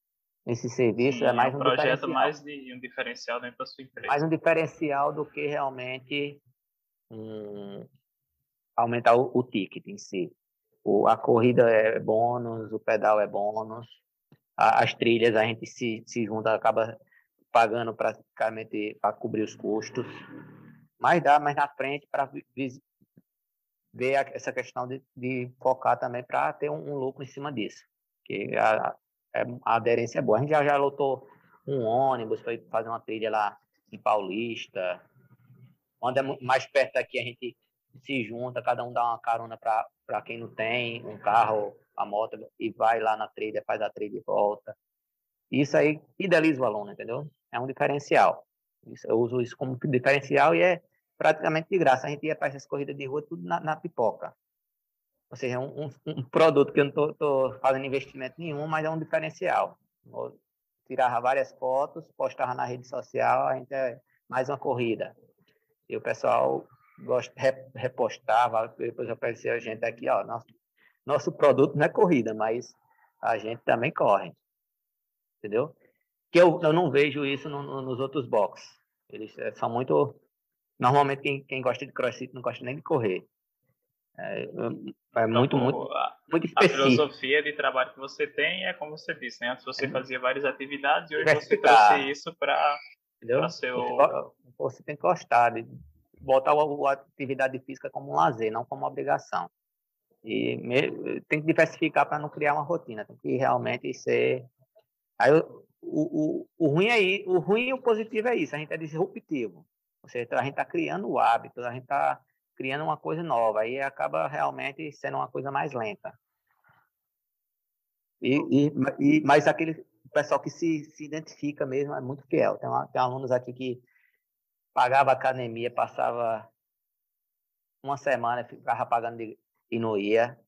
nesse serviço. Sim, é mais um, um projeto mais de um diferencial dentro da sua empresa. Mais um diferencial do que realmente um, aumentar o, o ticket em si. O, a corrida é bônus, o pedal é bônus, a, as trilhas a gente se, se junta, acaba pagando praticamente para cobrir os custos, mas dá mais na frente para ver essa questão de, de focar também para ter um, um, lucro em cima disso, que a, é, a, aderência é boa. A gente já, já lotou um ônibus, foi fazer uma trilha lá em Paulista, onde é mais perto daqui a gente se junta, cada um dá uma carona para quem não tem um carro, a moto, e vai lá na trilha, faz a trilha e volta. Isso aí fideliza o aluno, entendeu? É um diferencial. Isso, eu uso isso como diferencial e é praticamente de graça. A gente ia para essas corridas de rua tudo na, na pipoca. Ou seja, é um, um, um, produto que eu não estou fazendo investimento nenhum, mas é um diferencial. Eu tirava várias fotos, postava na rede social, a gente é mais uma corrida. E o pessoal gost, repostava, depois aparecia a gente aqui, ó, nosso, nosso produto não é corrida, mas a gente também corre. Entendeu? Que eu, eu não vejo isso no, no, nos outros boxes. Eles eh, são muito. Normalmente, quem, quem gosta de crossfit não gosta nem de correr. É, é então, muito, muito, a, muito específico. A filosofia de trabalho que você tem é como você disse, né? Antes você é. fazia várias atividades e hoje você trouxe isso para seu... Você, tem que gostar de botar a, a atividade física como um lazer, não como uma obrigação. E me, tem que diversificar para não criar uma rotina, tem que realmente ser. Aí, o, o, o, ruim é o ruim e o positivo é isso, a gente é disruptivo. Ou seja, a gente está criando o hábito, a gente está criando uma coisa nova, aí acaba realmente sendo uma coisa mais lenta. E, e, e mas aquele pessoal que se, se identifica mesmo é muito fiel. Tem, uma, tem alunos aqui que pagava academia, passava uma semana, ficava pagando e não ia.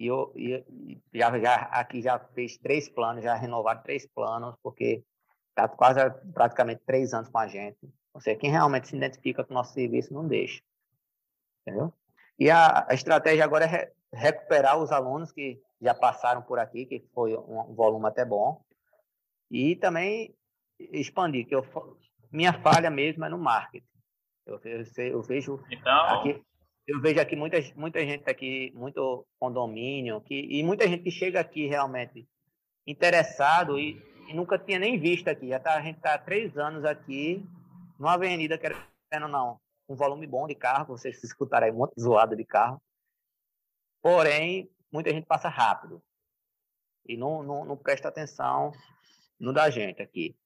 E eu e, já, já, aqui já fez três planos, já renovaram três planos, porque está quase praticamente três anos com a gente. Ou seja, quem realmente se identifica com o nosso serviço não deixa. Entendeu? E a, a estratégia agora é re, recuperar os alunos que já passaram por aqui, que foi um, um volume até bom, e também expandir, que eu minha falha mesmo é no marketing. Eu, eu, eu vejo então... aqui, eu vejo aqui muita, muita gente aqui, muito condomínio, que, e muita gente que chega aqui realmente interessado e, e nunca tinha nem visto aqui. Já tá, a gente está há três anos aqui, numa avenida, querendo não, um volume bom de carro, vocês escutarem aí um monte de zoada de carro. Porém, muita gente passa rápido e não, não, não presta atenção no da gente aqui.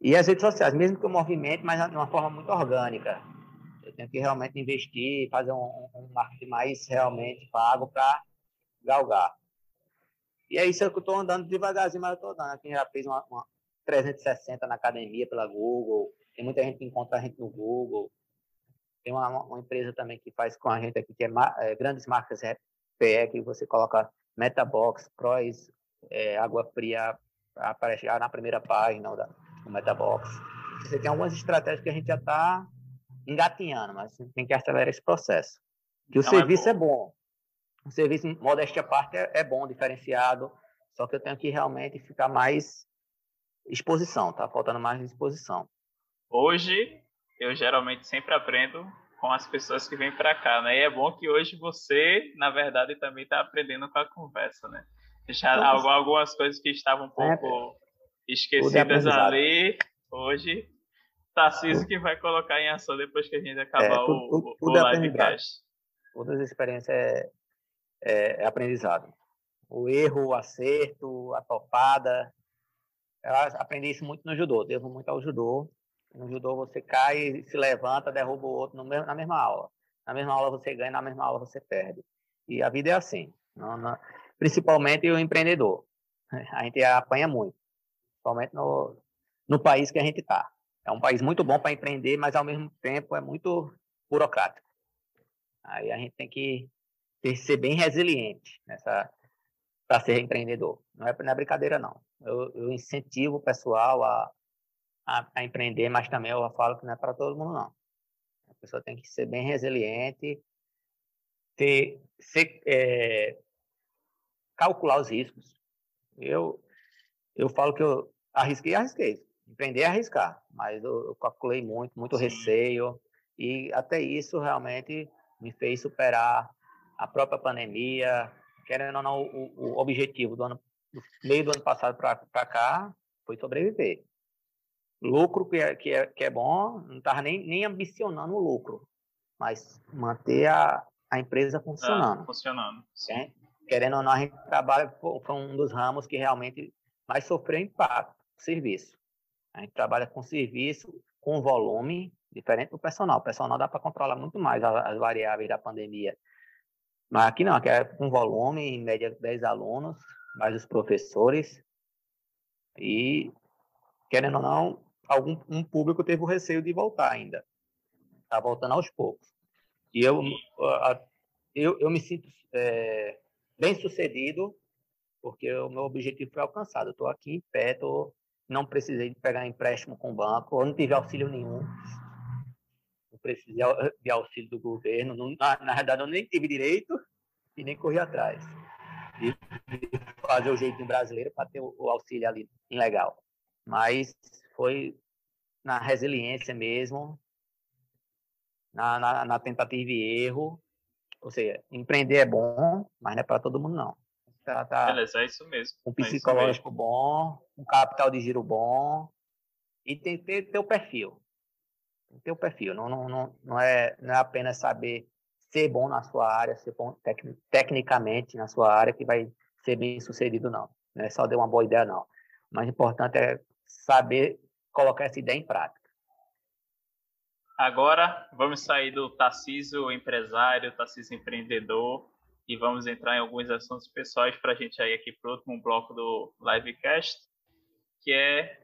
E as redes sociais, mesmo que eu movimente, mas de uma forma muito orgânica. Eu tenho que realmente investir, fazer um, um marketing mais realmente pago para galgar. E é isso que eu estou andando devagarzinho, mas eu estou andando. Aqui já fez uma, uma 360 na academia pela Google. Tem muita gente que encontra a gente no Google. Tem uma, uma empresa também que faz com a gente aqui, que é, é grandes marcas PE, que você coloca Metabox, Croix, é, Água Fria, aparece já na primeira página da, no Metabox. Você tem algumas estratégias que a gente já está engatinhando, mas tem que acelerar esse processo. Que o Não é serviço é bom. é bom. O serviço, modéstia à parte, é, é bom, diferenciado, só que eu tenho que realmente ficar mais exposição, tá faltando mais exposição. Hoje, eu geralmente sempre aprendo com as pessoas que vêm para cá, né? E é bom que hoje você, na verdade, também está aprendendo com a conversa, né? Já algumas coisas que estavam um pouco esquecidas ali, hoje, Tarcísio que vai colocar em ação depois que a gente acabar é, tudo, o, tudo, o é livecast. Todas as experiências é, é, é, aprendizado. O erro, o acerto, a topada. Eu aprendi isso muito no judô, devo muito ao judô. No judô você cai, se levanta, derruba o outro mesmo, na mesma aula. Na mesma aula você ganha, na mesma aula você perde. E a vida é assim. Não, não, principalmente o empreendedor. A gente apanha muito. Principalmente no, no país que a gente está. É um país muito bom para empreender, mas ao mesmo tempo é muito burocrático. Aí a gente tem que ser bem resiliente nessa para ser empreendedor. Não é, não é brincadeira, não. Eu, eu incentivo o pessoal a, a, a, empreender, mas também eu falo que não é para todo mundo, não. A pessoa tem que ser bem resiliente, ter, ser, é, calcular os riscos. Eu, eu falo que eu arrisquei, arrisquei. Empreender é arriscar, mas eu, eu calculei muito, muito Sim. receio, e até isso realmente me fez superar a própria pandemia. Querendo ou não, o, o objetivo do ano, do meio do ano passado para cá foi sobreviver. Lucro que é, que é, que é bom, não estava nem, nem ambicionando o lucro, mas manter a, a empresa funcionando. Ah, funcionando. Sim. Querendo ou não, a gente trabalha, foi um dos ramos que realmente mais sofreu impacto, serviço. A gente trabalha com serviço, com volume, diferente do personal. O personal dá para controlar muito mais as variáveis da pandemia. Mas aqui não, aqui é com volume, em média 10 alunos, mais os professores. E, querendo ou não, algum um público teve o receio de voltar ainda. Está voltando aos poucos. E eu, eu, eu me sinto é, bem sucedido, porque o meu objetivo foi alcançado. Estou aqui em pé, tô, não precisei de pegar empréstimo com o banco, eu não tive auxílio nenhum. Não precisei de auxílio do governo. Não, na, na verdade, eu nem tive direito e nem corri atrás. E fazer o jeitinho brasileiro para ter o, o auxílio ali legal. Mas foi na resiliência mesmo, na, na, na, tentativa e erro. Ou seja, empreender é bom, mas não é para todo mundo, não. Tá, tá Beleza, é isso mesmo. Um é psicológico é bom, um capital de giro bom e tem que ter, o perfil. Tem o perfil. Não, não, não, não, é, não é apenas saber ser bom na sua área, ser bom tec, tecnicamente na sua área que vai ser bem sucedido, não. Não é só ter uma boa ideia, não. O mais importante é saber colocar essa ideia em prática. Agora vamos sair do Tarcísio empresário, Tarcísio empreendedor e vamos entrar em alguns assuntos pessoais para a gente ir aqui para o último bloco do livecast, que é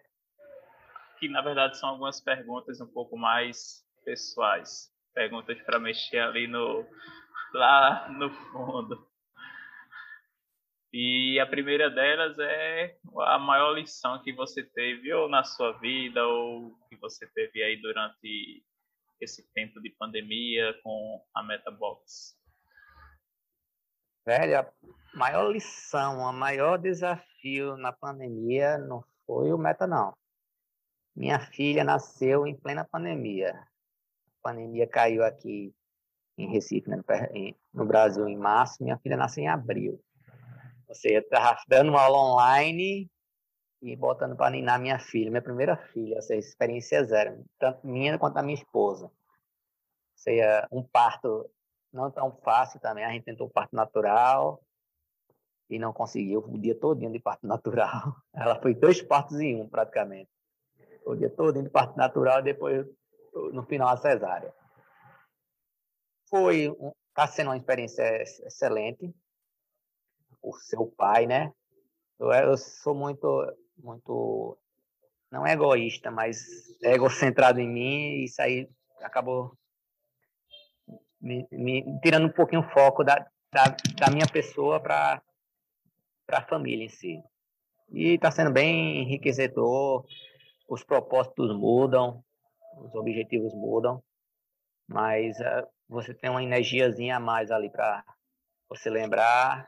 que na verdade são algumas perguntas um pouco mais pessoais, perguntas para mexer ali no lá no fundo. E a primeira delas é a maior lição que você teve ou na sua vida ou que você teve aí durante esse tempo de pandemia com a Metabox. Velho, a maior lição, o maior desafio na pandemia não foi o Meta, não. Minha filha nasceu em plena pandemia. A pandemia caiu aqui em Recife, né, no Brasil, em março. Minha filha nasceu em abril. Ou seja, estava dando uma aula online e botando para ninar minha filha, minha primeira filha, ou seja, experiência zero, tanto minha quanto a minha esposa. Ou seja, um parto não tão fácil também, a gente tentou parto natural e não conseguiu o dia todo de parto natural. Ela foi dois partos em um, praticamente. O dia todo de parto natural e depois, no final, a cesárea. Foi, está sendo uma experiência excelente, por seu pai, né? Eu, eu sou muito, muito, não egoísta, mas egocentrado em mim e isso aí acabou me, me tirando um pouquinho o foco da, da, da minha pessoa para a família em si. E está sendo bem enriquecedor, os propósitos mudam, os objetivos mudam, mas uh, você tem uma energiazinha a mais ali para você lembrar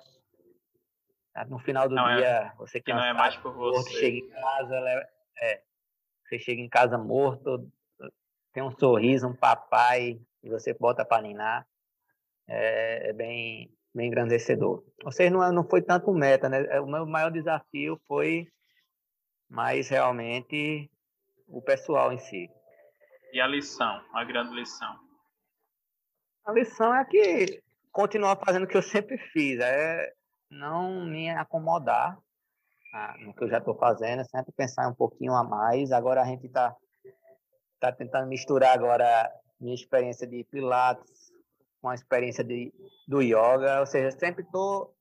no final do não é dia, é, você que não é mais por você. chega em casa, é, você chega em casa morto, tem um sorriso, um papai, e você bota para ninar, é, é, bem, bem engrandecedor. Ou seja, não, não foi tanto meta, né? É, o meu maior desafio foi mais realmente o pessoal em si. E a lição, a grande lição? A lição é que continuar fazendo o que eu sempre fiz, é não me acomodar ah, no que eu já estou fazendo, sempre pensar um pouquinho a mais. Agora a gente está tá tentando misturar agora minha experiência de pilates com a experiência de, do yoga, ou seja, sempre estou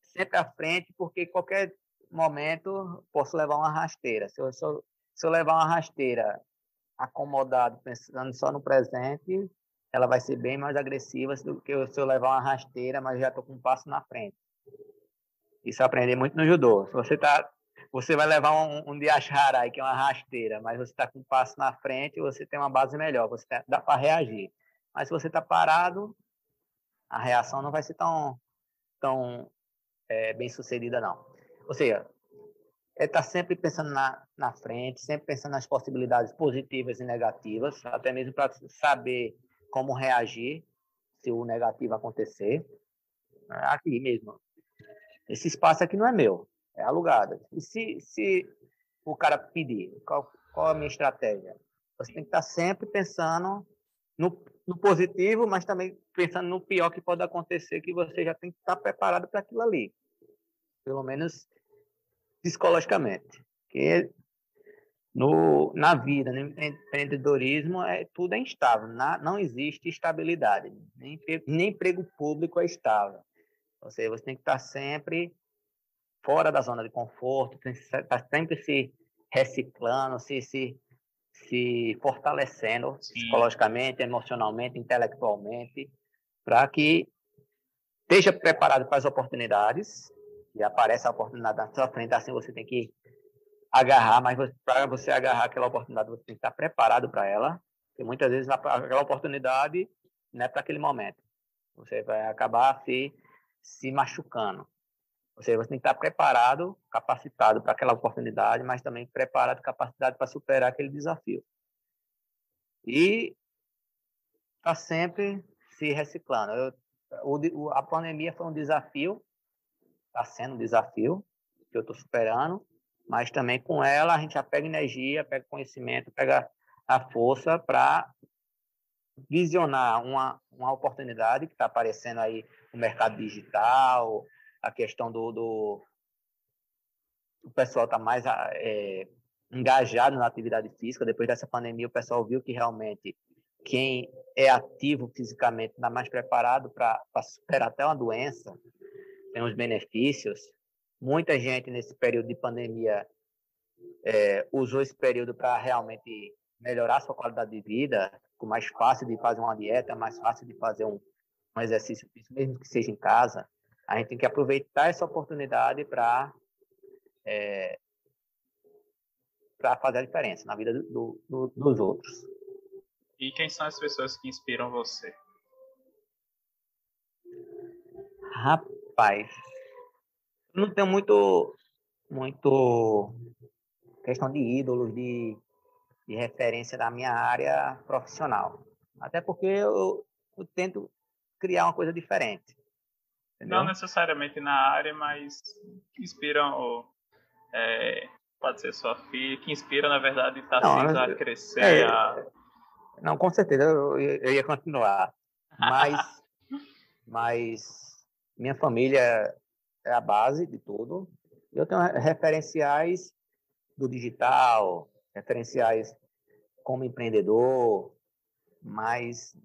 sempre à frente, porque qualquer momento posso levar uma rasteira. Se eu, se eu, se eu levar uma rasteira acomodado, pensando só no presente, ela vai ser bem mais agressiva do que se eu levar uma rasteira, mas já estou com um passo na frente. Isso aprendi muito no judô. Se você tá, você vai levar um, um diasharai, que é uma rasteira, mas você está com um passo na frente, você tem uma base melhor, você tá, dá para reagir. Mas se você está parado, a reação não vai ser tão, tão é, bem sucedida, não. Ou seja, é estar tá sempre pensando na, na frente, sempre pensando nas possibilidades positivas e negativas, até mesmo para saber como reagir se o negativo acontecer. Aqui mesmo. Esse espaço aqui não é meu, é alugado. E se, se o cara pedir, qual, qual a minha estratégia? Você tem que estar tá sempre pensando no, no positivo, mas também pensando no pior que pode acontecer, que você já tem que estar preparado para aquilo ali. Pelo menos psicologicamente. Que no, na vida, no empreendedorismo, é, tudo é instável, na, não existe estabilidade, nem, nem emprego público é estável. Ou seja, você tem que estar sempre fora da zona de conforto, estar sempre se reciclando, se, se se fortalecendo Sim. psicologicamente, emocionalmente, intelectualmente, para que esteja preparado para as oportunidades e apareça a oportunidade na sua frente, assim você tem que agarrar, mas para você agarrar aquela oportunidade, você tem que estar preparado para ela, porque muitas vezes aquela oportunidade não é para aquele momento. Você vai acabar se, se machucando. Ou seja, você tem que estar preparado, capacitado para aquela oportunidade, mas também preparado, capacitado para superar aquele desafio. E está sempre se reciclando. Eu, o, a pandemia foi um desafio, está sendo um desafio que eu estou superando, mas também com ela a gente já pega energia, pega conhecimento, pega a força para visionar uma, uma oportunidade que está aparecendo aí no mercado digital, a questão do, do o pessoal está mais é, engajado na atividade física. Depois dessa pandemia, o pessoal viu que realmente quem é ativo fisicamente está mais preparado para superar até uma doença, tem os benefícios. Muita gente nesse período de pandemia é, usou esse período para realmente melhorar sua qualidade de vida, ficou mais fácil de fazer uma dieta, mais fácil de fazer um, um exercício físico, mesmo que seja em casa a gente tem que aproveitar essa oportunidade para é, para fazer a diferença na vida do, do, dos outros. E quem são as pessoas que inspiram você? Rapaz, não tenho muito muito questão de ídolos, de, de referência da minha área profissional. Até porque eu, eu tento criar uma coisa diferente. Entendeu? Não necessariamente na área, mas que inspiram, ou, é, pode ser sua filha, que inspira, na verdade, está sendo a crescer. É, a... Não, com certeza, eu, eu ia continuar. Mas, mas minha família é a base de tudo. Eu tenho referenciais do digital, referenciais como empreendedor, mas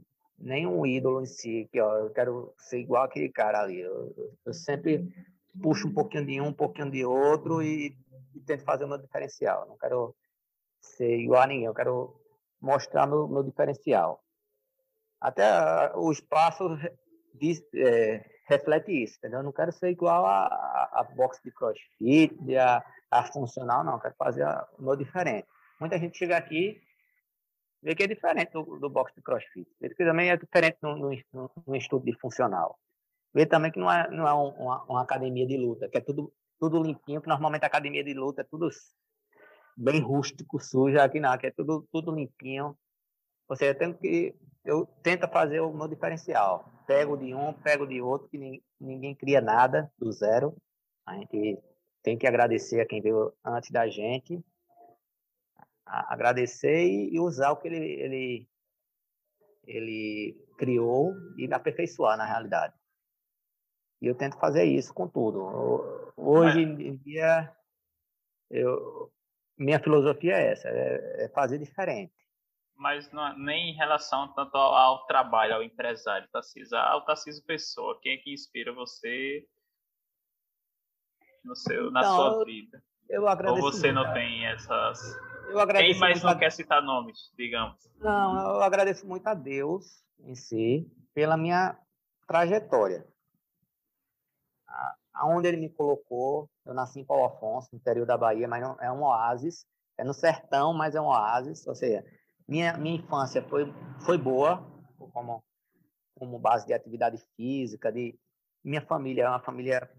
nenhum ídolo em si, que ó, eu quero ser igual aquele cara ali. Eu, eu sempre puxo um pouquinho de um, um pouquinho de outro e, e tento fazer o meu diferencial. Não quero ser igual a ninguém, eu quero mostrar meu, meu diferencial. Até uh, o espaço diz, é, reflete isso, entendeu? Eu não quero ser igual a, a, a boxe de crossfit, a, a funcional, não. Eu quero fazer o meu diferente. Muita gente chega aqui vê que é diferente do, do boxe de crossfit. Vê que também é diferente no, estudo de funcional. Vê também que não é, não é uma, uma, academia de luta, que é tudo, tudo limpinho, que normalmente a academia de luta é tudo bem rústico, sujo, aqui não, que é tudo, tudo limpinho. Ou seja, eu, tenho que, eu tento fazer o meu diferencial. Pego de um, pego de outro, que ninguém, ninguém cria nada do zero. A gente tem que agradecer a quem veio antes da gente agradecer e, usar o que ele, ele, ele criou e aperfeiçoar na realidade. E eu tento fazer isso com tudo. Hoje em dia, eu, minha filosofia é essa, é, é fazer diferente. mas não, nem em relação tanto ao, ao trabalho, ao empresário, Tarcísio, ao Tarcísio Pessoa. Quem é que inspira você no seu, na então, sua vida? Eu agradeço. Ou você não tem essas. Eu agradeço Quem mais não a... quer citar nomes, digamos? Não, eu agradeço muito a Deus em si pela minha trajetória. Aonde ele me colocou, eu nasci em Paulo Afonso, no interior da Bahia, mas não, é um oásis. É no sertão, mas é um oásis. Ou seja, minha, minha infância foi, foi boa, como, como base de atividade física, de minha família é uma família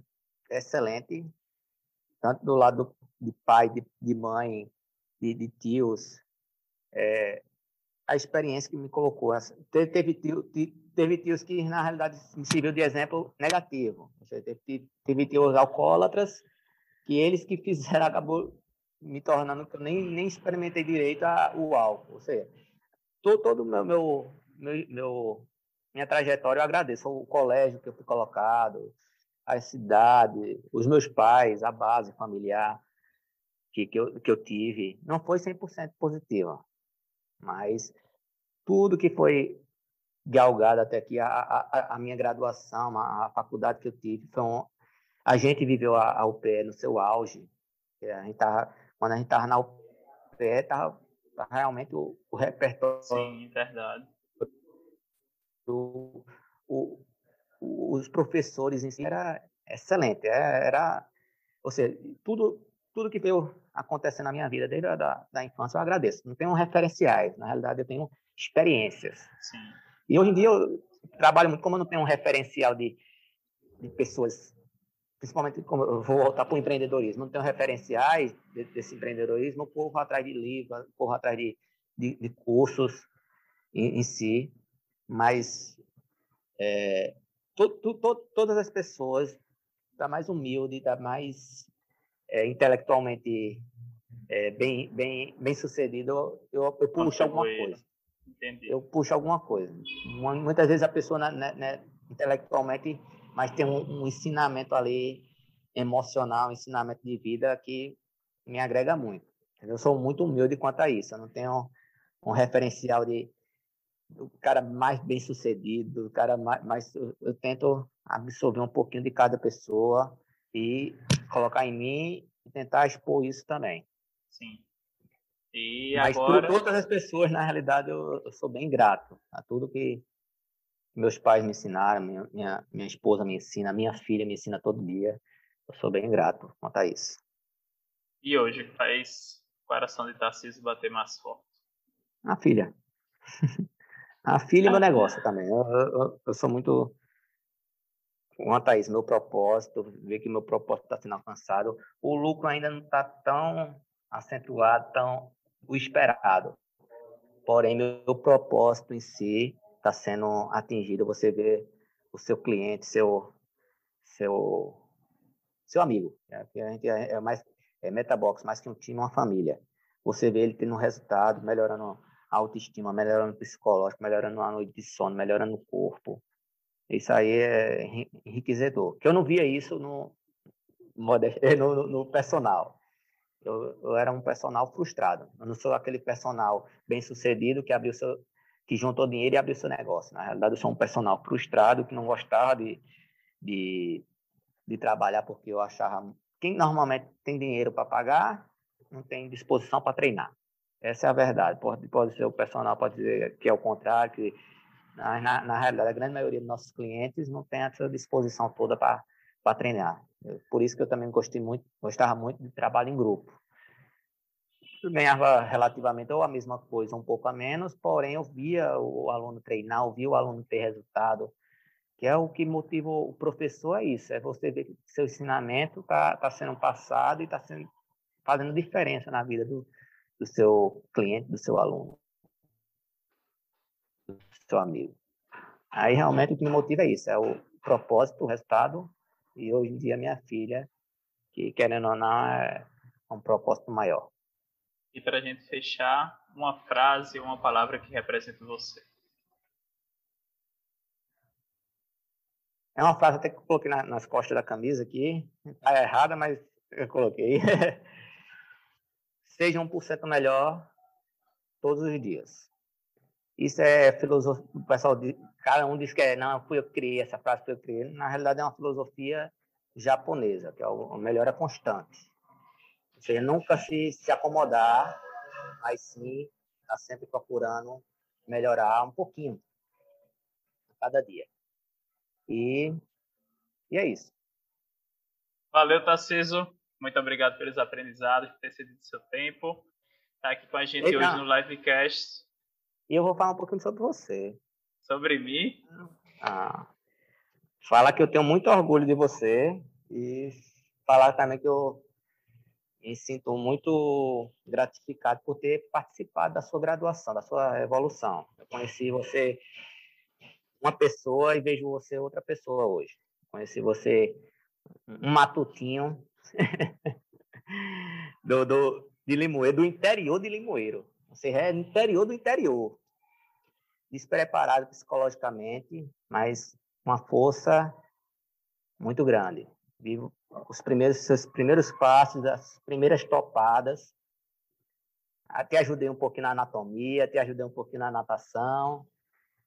excelente, tanto do lado de pai, de, de mãe, de, de tios. É, a experiência que me colocou. Teve, teve, tio, teve tios que, na realidade, me serviu de exemplo negativo. Teve, teve tios alcoólatras que eles que fizeram, acabou me tornando que eu nem, nem experimentei direito a, o álcool. Ou seja, todo, todo meu, meu, meu, meu, minha trajetória eu agradeço. O colégio que eu fui colocado, a cidade, os meus pais, a base familiar que, que, eu, que eu tive. Não foi 100% positiva, mas tudo que foi galgado até aqui, a, a, a minha graduação, a, a, faculdade que eu tive, foi um, a gente viveu a, a UPE no seu auge. A gente tava, quando a gente estava na UPE, estava realmente o, o repertório. Sim, verdade. O, o, os professores em si era excelente. É, era, ou seja, tudo, tudo que veio acontecendo na minha vida desde a da, da infância, eu agradeço. Não tenho referenciais, na realidade, eu tenho experiências. Sim. E hoje em dia eu trabalho muito, como eu não tenho um referencial de, de pessoas, principalmente como eu vou voltar para o empreendedorismo, não tenho referenciais de, desse empreendedorismo, eu corro atrás de livros, corro atrás de, de, de cursos em, em, si, mas é, to, to, to, todas as pessoas, da mais humilde, da mais é, intelectualmente é, bem, bem, bem sucedido, eu, eu puxo alguma coisa. Entendi. Eu puxo alguma coisa. Muitas vezes a pessoa, né, né, intelectualmente, mas tem um, um, ensinamento ali emocional, um ensinamento de vida que me agrega muito. Eu sou muito humilde quanto a isso. Eu não tenho um referencial de do cara mais bem sucedido, do cara mais, mais eu tento absorver um pouquinho de cada pessoa e colocar em mim e tentar expor isso também. Sim. E Mas agora... por todas as pessoas, na realidade, eu, eu, sou bem grato a tudo que meus pais me ensinaram, minha, minha, minha esposa me ensina, minha filha me ensina todo dia. Eu sou bem grato quanto a isso. E hoje faz o coração de Tarcísio bater mais forte? A filha. a filha e meu negócio também. Eu, eu, eu sou muito quanto a isso, meu propósito, ver que meu propósito está sendo alcançado. O lucro ainda não está tão acentuado, tão o esperado. Porém, meu propósito em si está sendo atingido. Você vê o seu cliente, seu, seu, seu amigo. Né? A gente é, é mais é Metabox, mais que um time, uma família. Você vê ele tendo um resultado, melhorando a autoestima, melhorando o psicológico, melhorando a noite de sono, melhorando o corpo, isso aí é enriquecedor. Que eu não via isso no, no, no personal. Eu, eu, era um personal frustrado. Eu não sou aquele personal bem sucedido que abriu seu, que juntou dinheiro e abriu seu negócio. Na realidade, eu sou um personal frustrado que não gostava de, de, de trabalhar porque eu achava quem normalmente tem dinheiro para pagar não tem disposição para treinar. Essa é a verdade. Pode, pode ser o personal, pode dizer que é o contrário, que na, na, realidade, a grande maioria dos nossos clientes não tem essa disposição toda para treinar. Por isso que eu também gostei muito, gostava muito de trabalho em grupo. Eu ganhava relativamente ou a mesma coisa, um pouco a menos, porém eu via o aluno treinar, eu via o aluno ter resultado, que é o que motiva o professor a isso, é você ver que seu ensinamento está tá sendo passado e está fazendo diferença na vida do, do seu cliente, do seu aluno seu amigo. Aí realmente o que me motiva é isso, é o propósito, o resultado, e hoje em dia minha filha, que querendo ou não é um propósito maior. E para a gente fechar, uma frase uma palavra que representa você. É uma frase até que eu coloquei na, nas costas da camisa aqui, está errada, mas eu coloquei. Seja 1% melhor todos os dias. Isso é filosofia, o pessoal, cada um diz que é, não, fui eu que criei essa frase, fui eu que criei. Na realidade é uma filosofia japonesa, que é o melhora constante. Ou seja, nunca se, se acomodar, mas sim estar tá sempre procurando melhorar um pouquinho a cada dia. E, e é isso. Valeu, Tarciso. Muito obrigado pelos aprendizados, por ter cedido seu tempo. Está aqui com a gente Eita. hoje no Livecast. E eu vou falar um pouquinho sobre você. Sobre mim? Ah, Fala que eu tenho muito orgulho de você e falar também que eu me sinto muito gratificado por ter participado da sua graduação, da sua evolução. Eu conheci você uma pessoa e vejo você outra pessoa hoje. Conheci você um matutinho do, do, de Limoeiro, do interior de Limoeiro. Você é interior do interior. Despreparado psicologicamente, mas uma força muito grande. Vivo os primeiros seus primeiros passos, as primeiras topadas. Até ajudei um pouquinho na anatomia, até ajudei um pouquinho na natação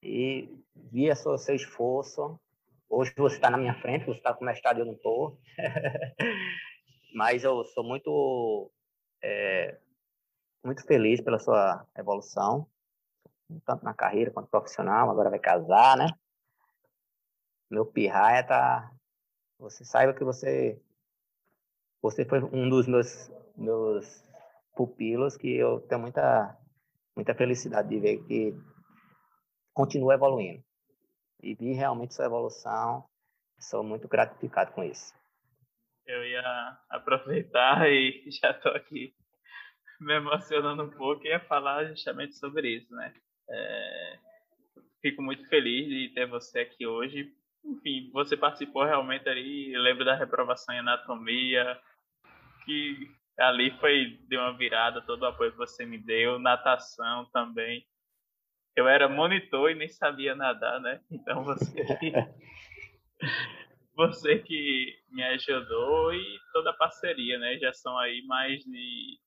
e vi a sua, seu esforço. Hoje você está na minha frente, você está com mestrado eu não estou. Mas eu sou muito, é, muito feliz pela sua evolução, tanto na carreira quanto profissional. Agora vai casar, né? meu pirraia tá. Você saiba que você. Você foi um dos meus, meus pupilos que eu tenho muita, muita felicidade de ver que continua evoluindo. E vi realmente sua evolução. Sou muito gratificado com isso. Eu ia aproveitar e já estou aqui me emocionando um pouco e ia falar justamente sobre isso, né? É, fico muito feliz de ter você aqui hoje, enfim, você participou realmente ali, lembro da reprovação em anatomia, que ali foi de uma virada, todo o apoio que você me deu, natação também. Eu era monitor e nem sabia nadar, né? Então você você que me ajudou e toda a parceria, né? Já são aí mais de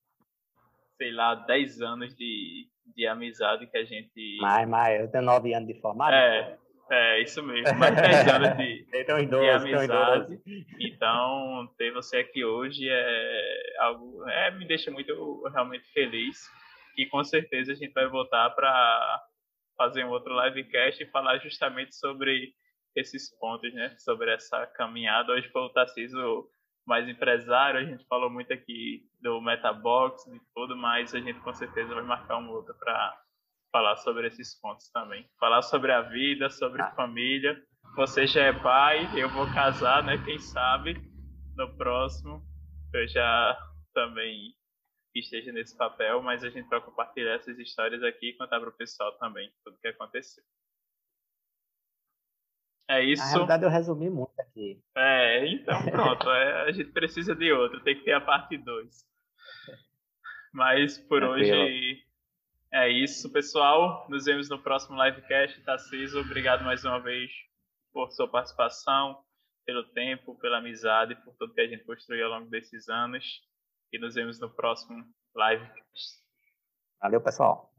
sei lá, 10 anos de, de amizade que a gente. Mais, mais, eu tenho 9 anos de formado. É, é, isso mesmo. Mais de 10 anos de, então, idoso, de amizade. Então, ter você aqui hoje é algo. É, me deixa muito realmente feliz. E com certeza a gente vai voltar para fazer um outro livecast e falar justamente sobre esses pontos, né? Sobre essa caminhada. Hoje foi o Tarcísio mais empresário, a gente falou muito aqui do Metabox, de tudo, mas a gente com certeza vai marcar um outro para falar sobre esses pontos também. Falar sobre a vida, sobre ah. família. Você já é pai, eu vou casar, né? Quem sabe no próximo eu já também esteja nesse papel, mas a gente vai compartilhar essas histórias aqui e contar para o pessoal também tudo o que aconteceu. É isso. Na realidade, eu resumi muito aqui. É, então pronto. É, a gente precisa de outro, tem que ter a parte 2. Mas por hoje é isso, pessoal. Nos vemos no próximo livecast. Tarcísio, obrigado mais uma vez por sua participação, pelo tempo, pela amizade, por tudo que a gente construiu ao longo desses anos. E nos vemos no próximo livecast. Valeu, pessoal.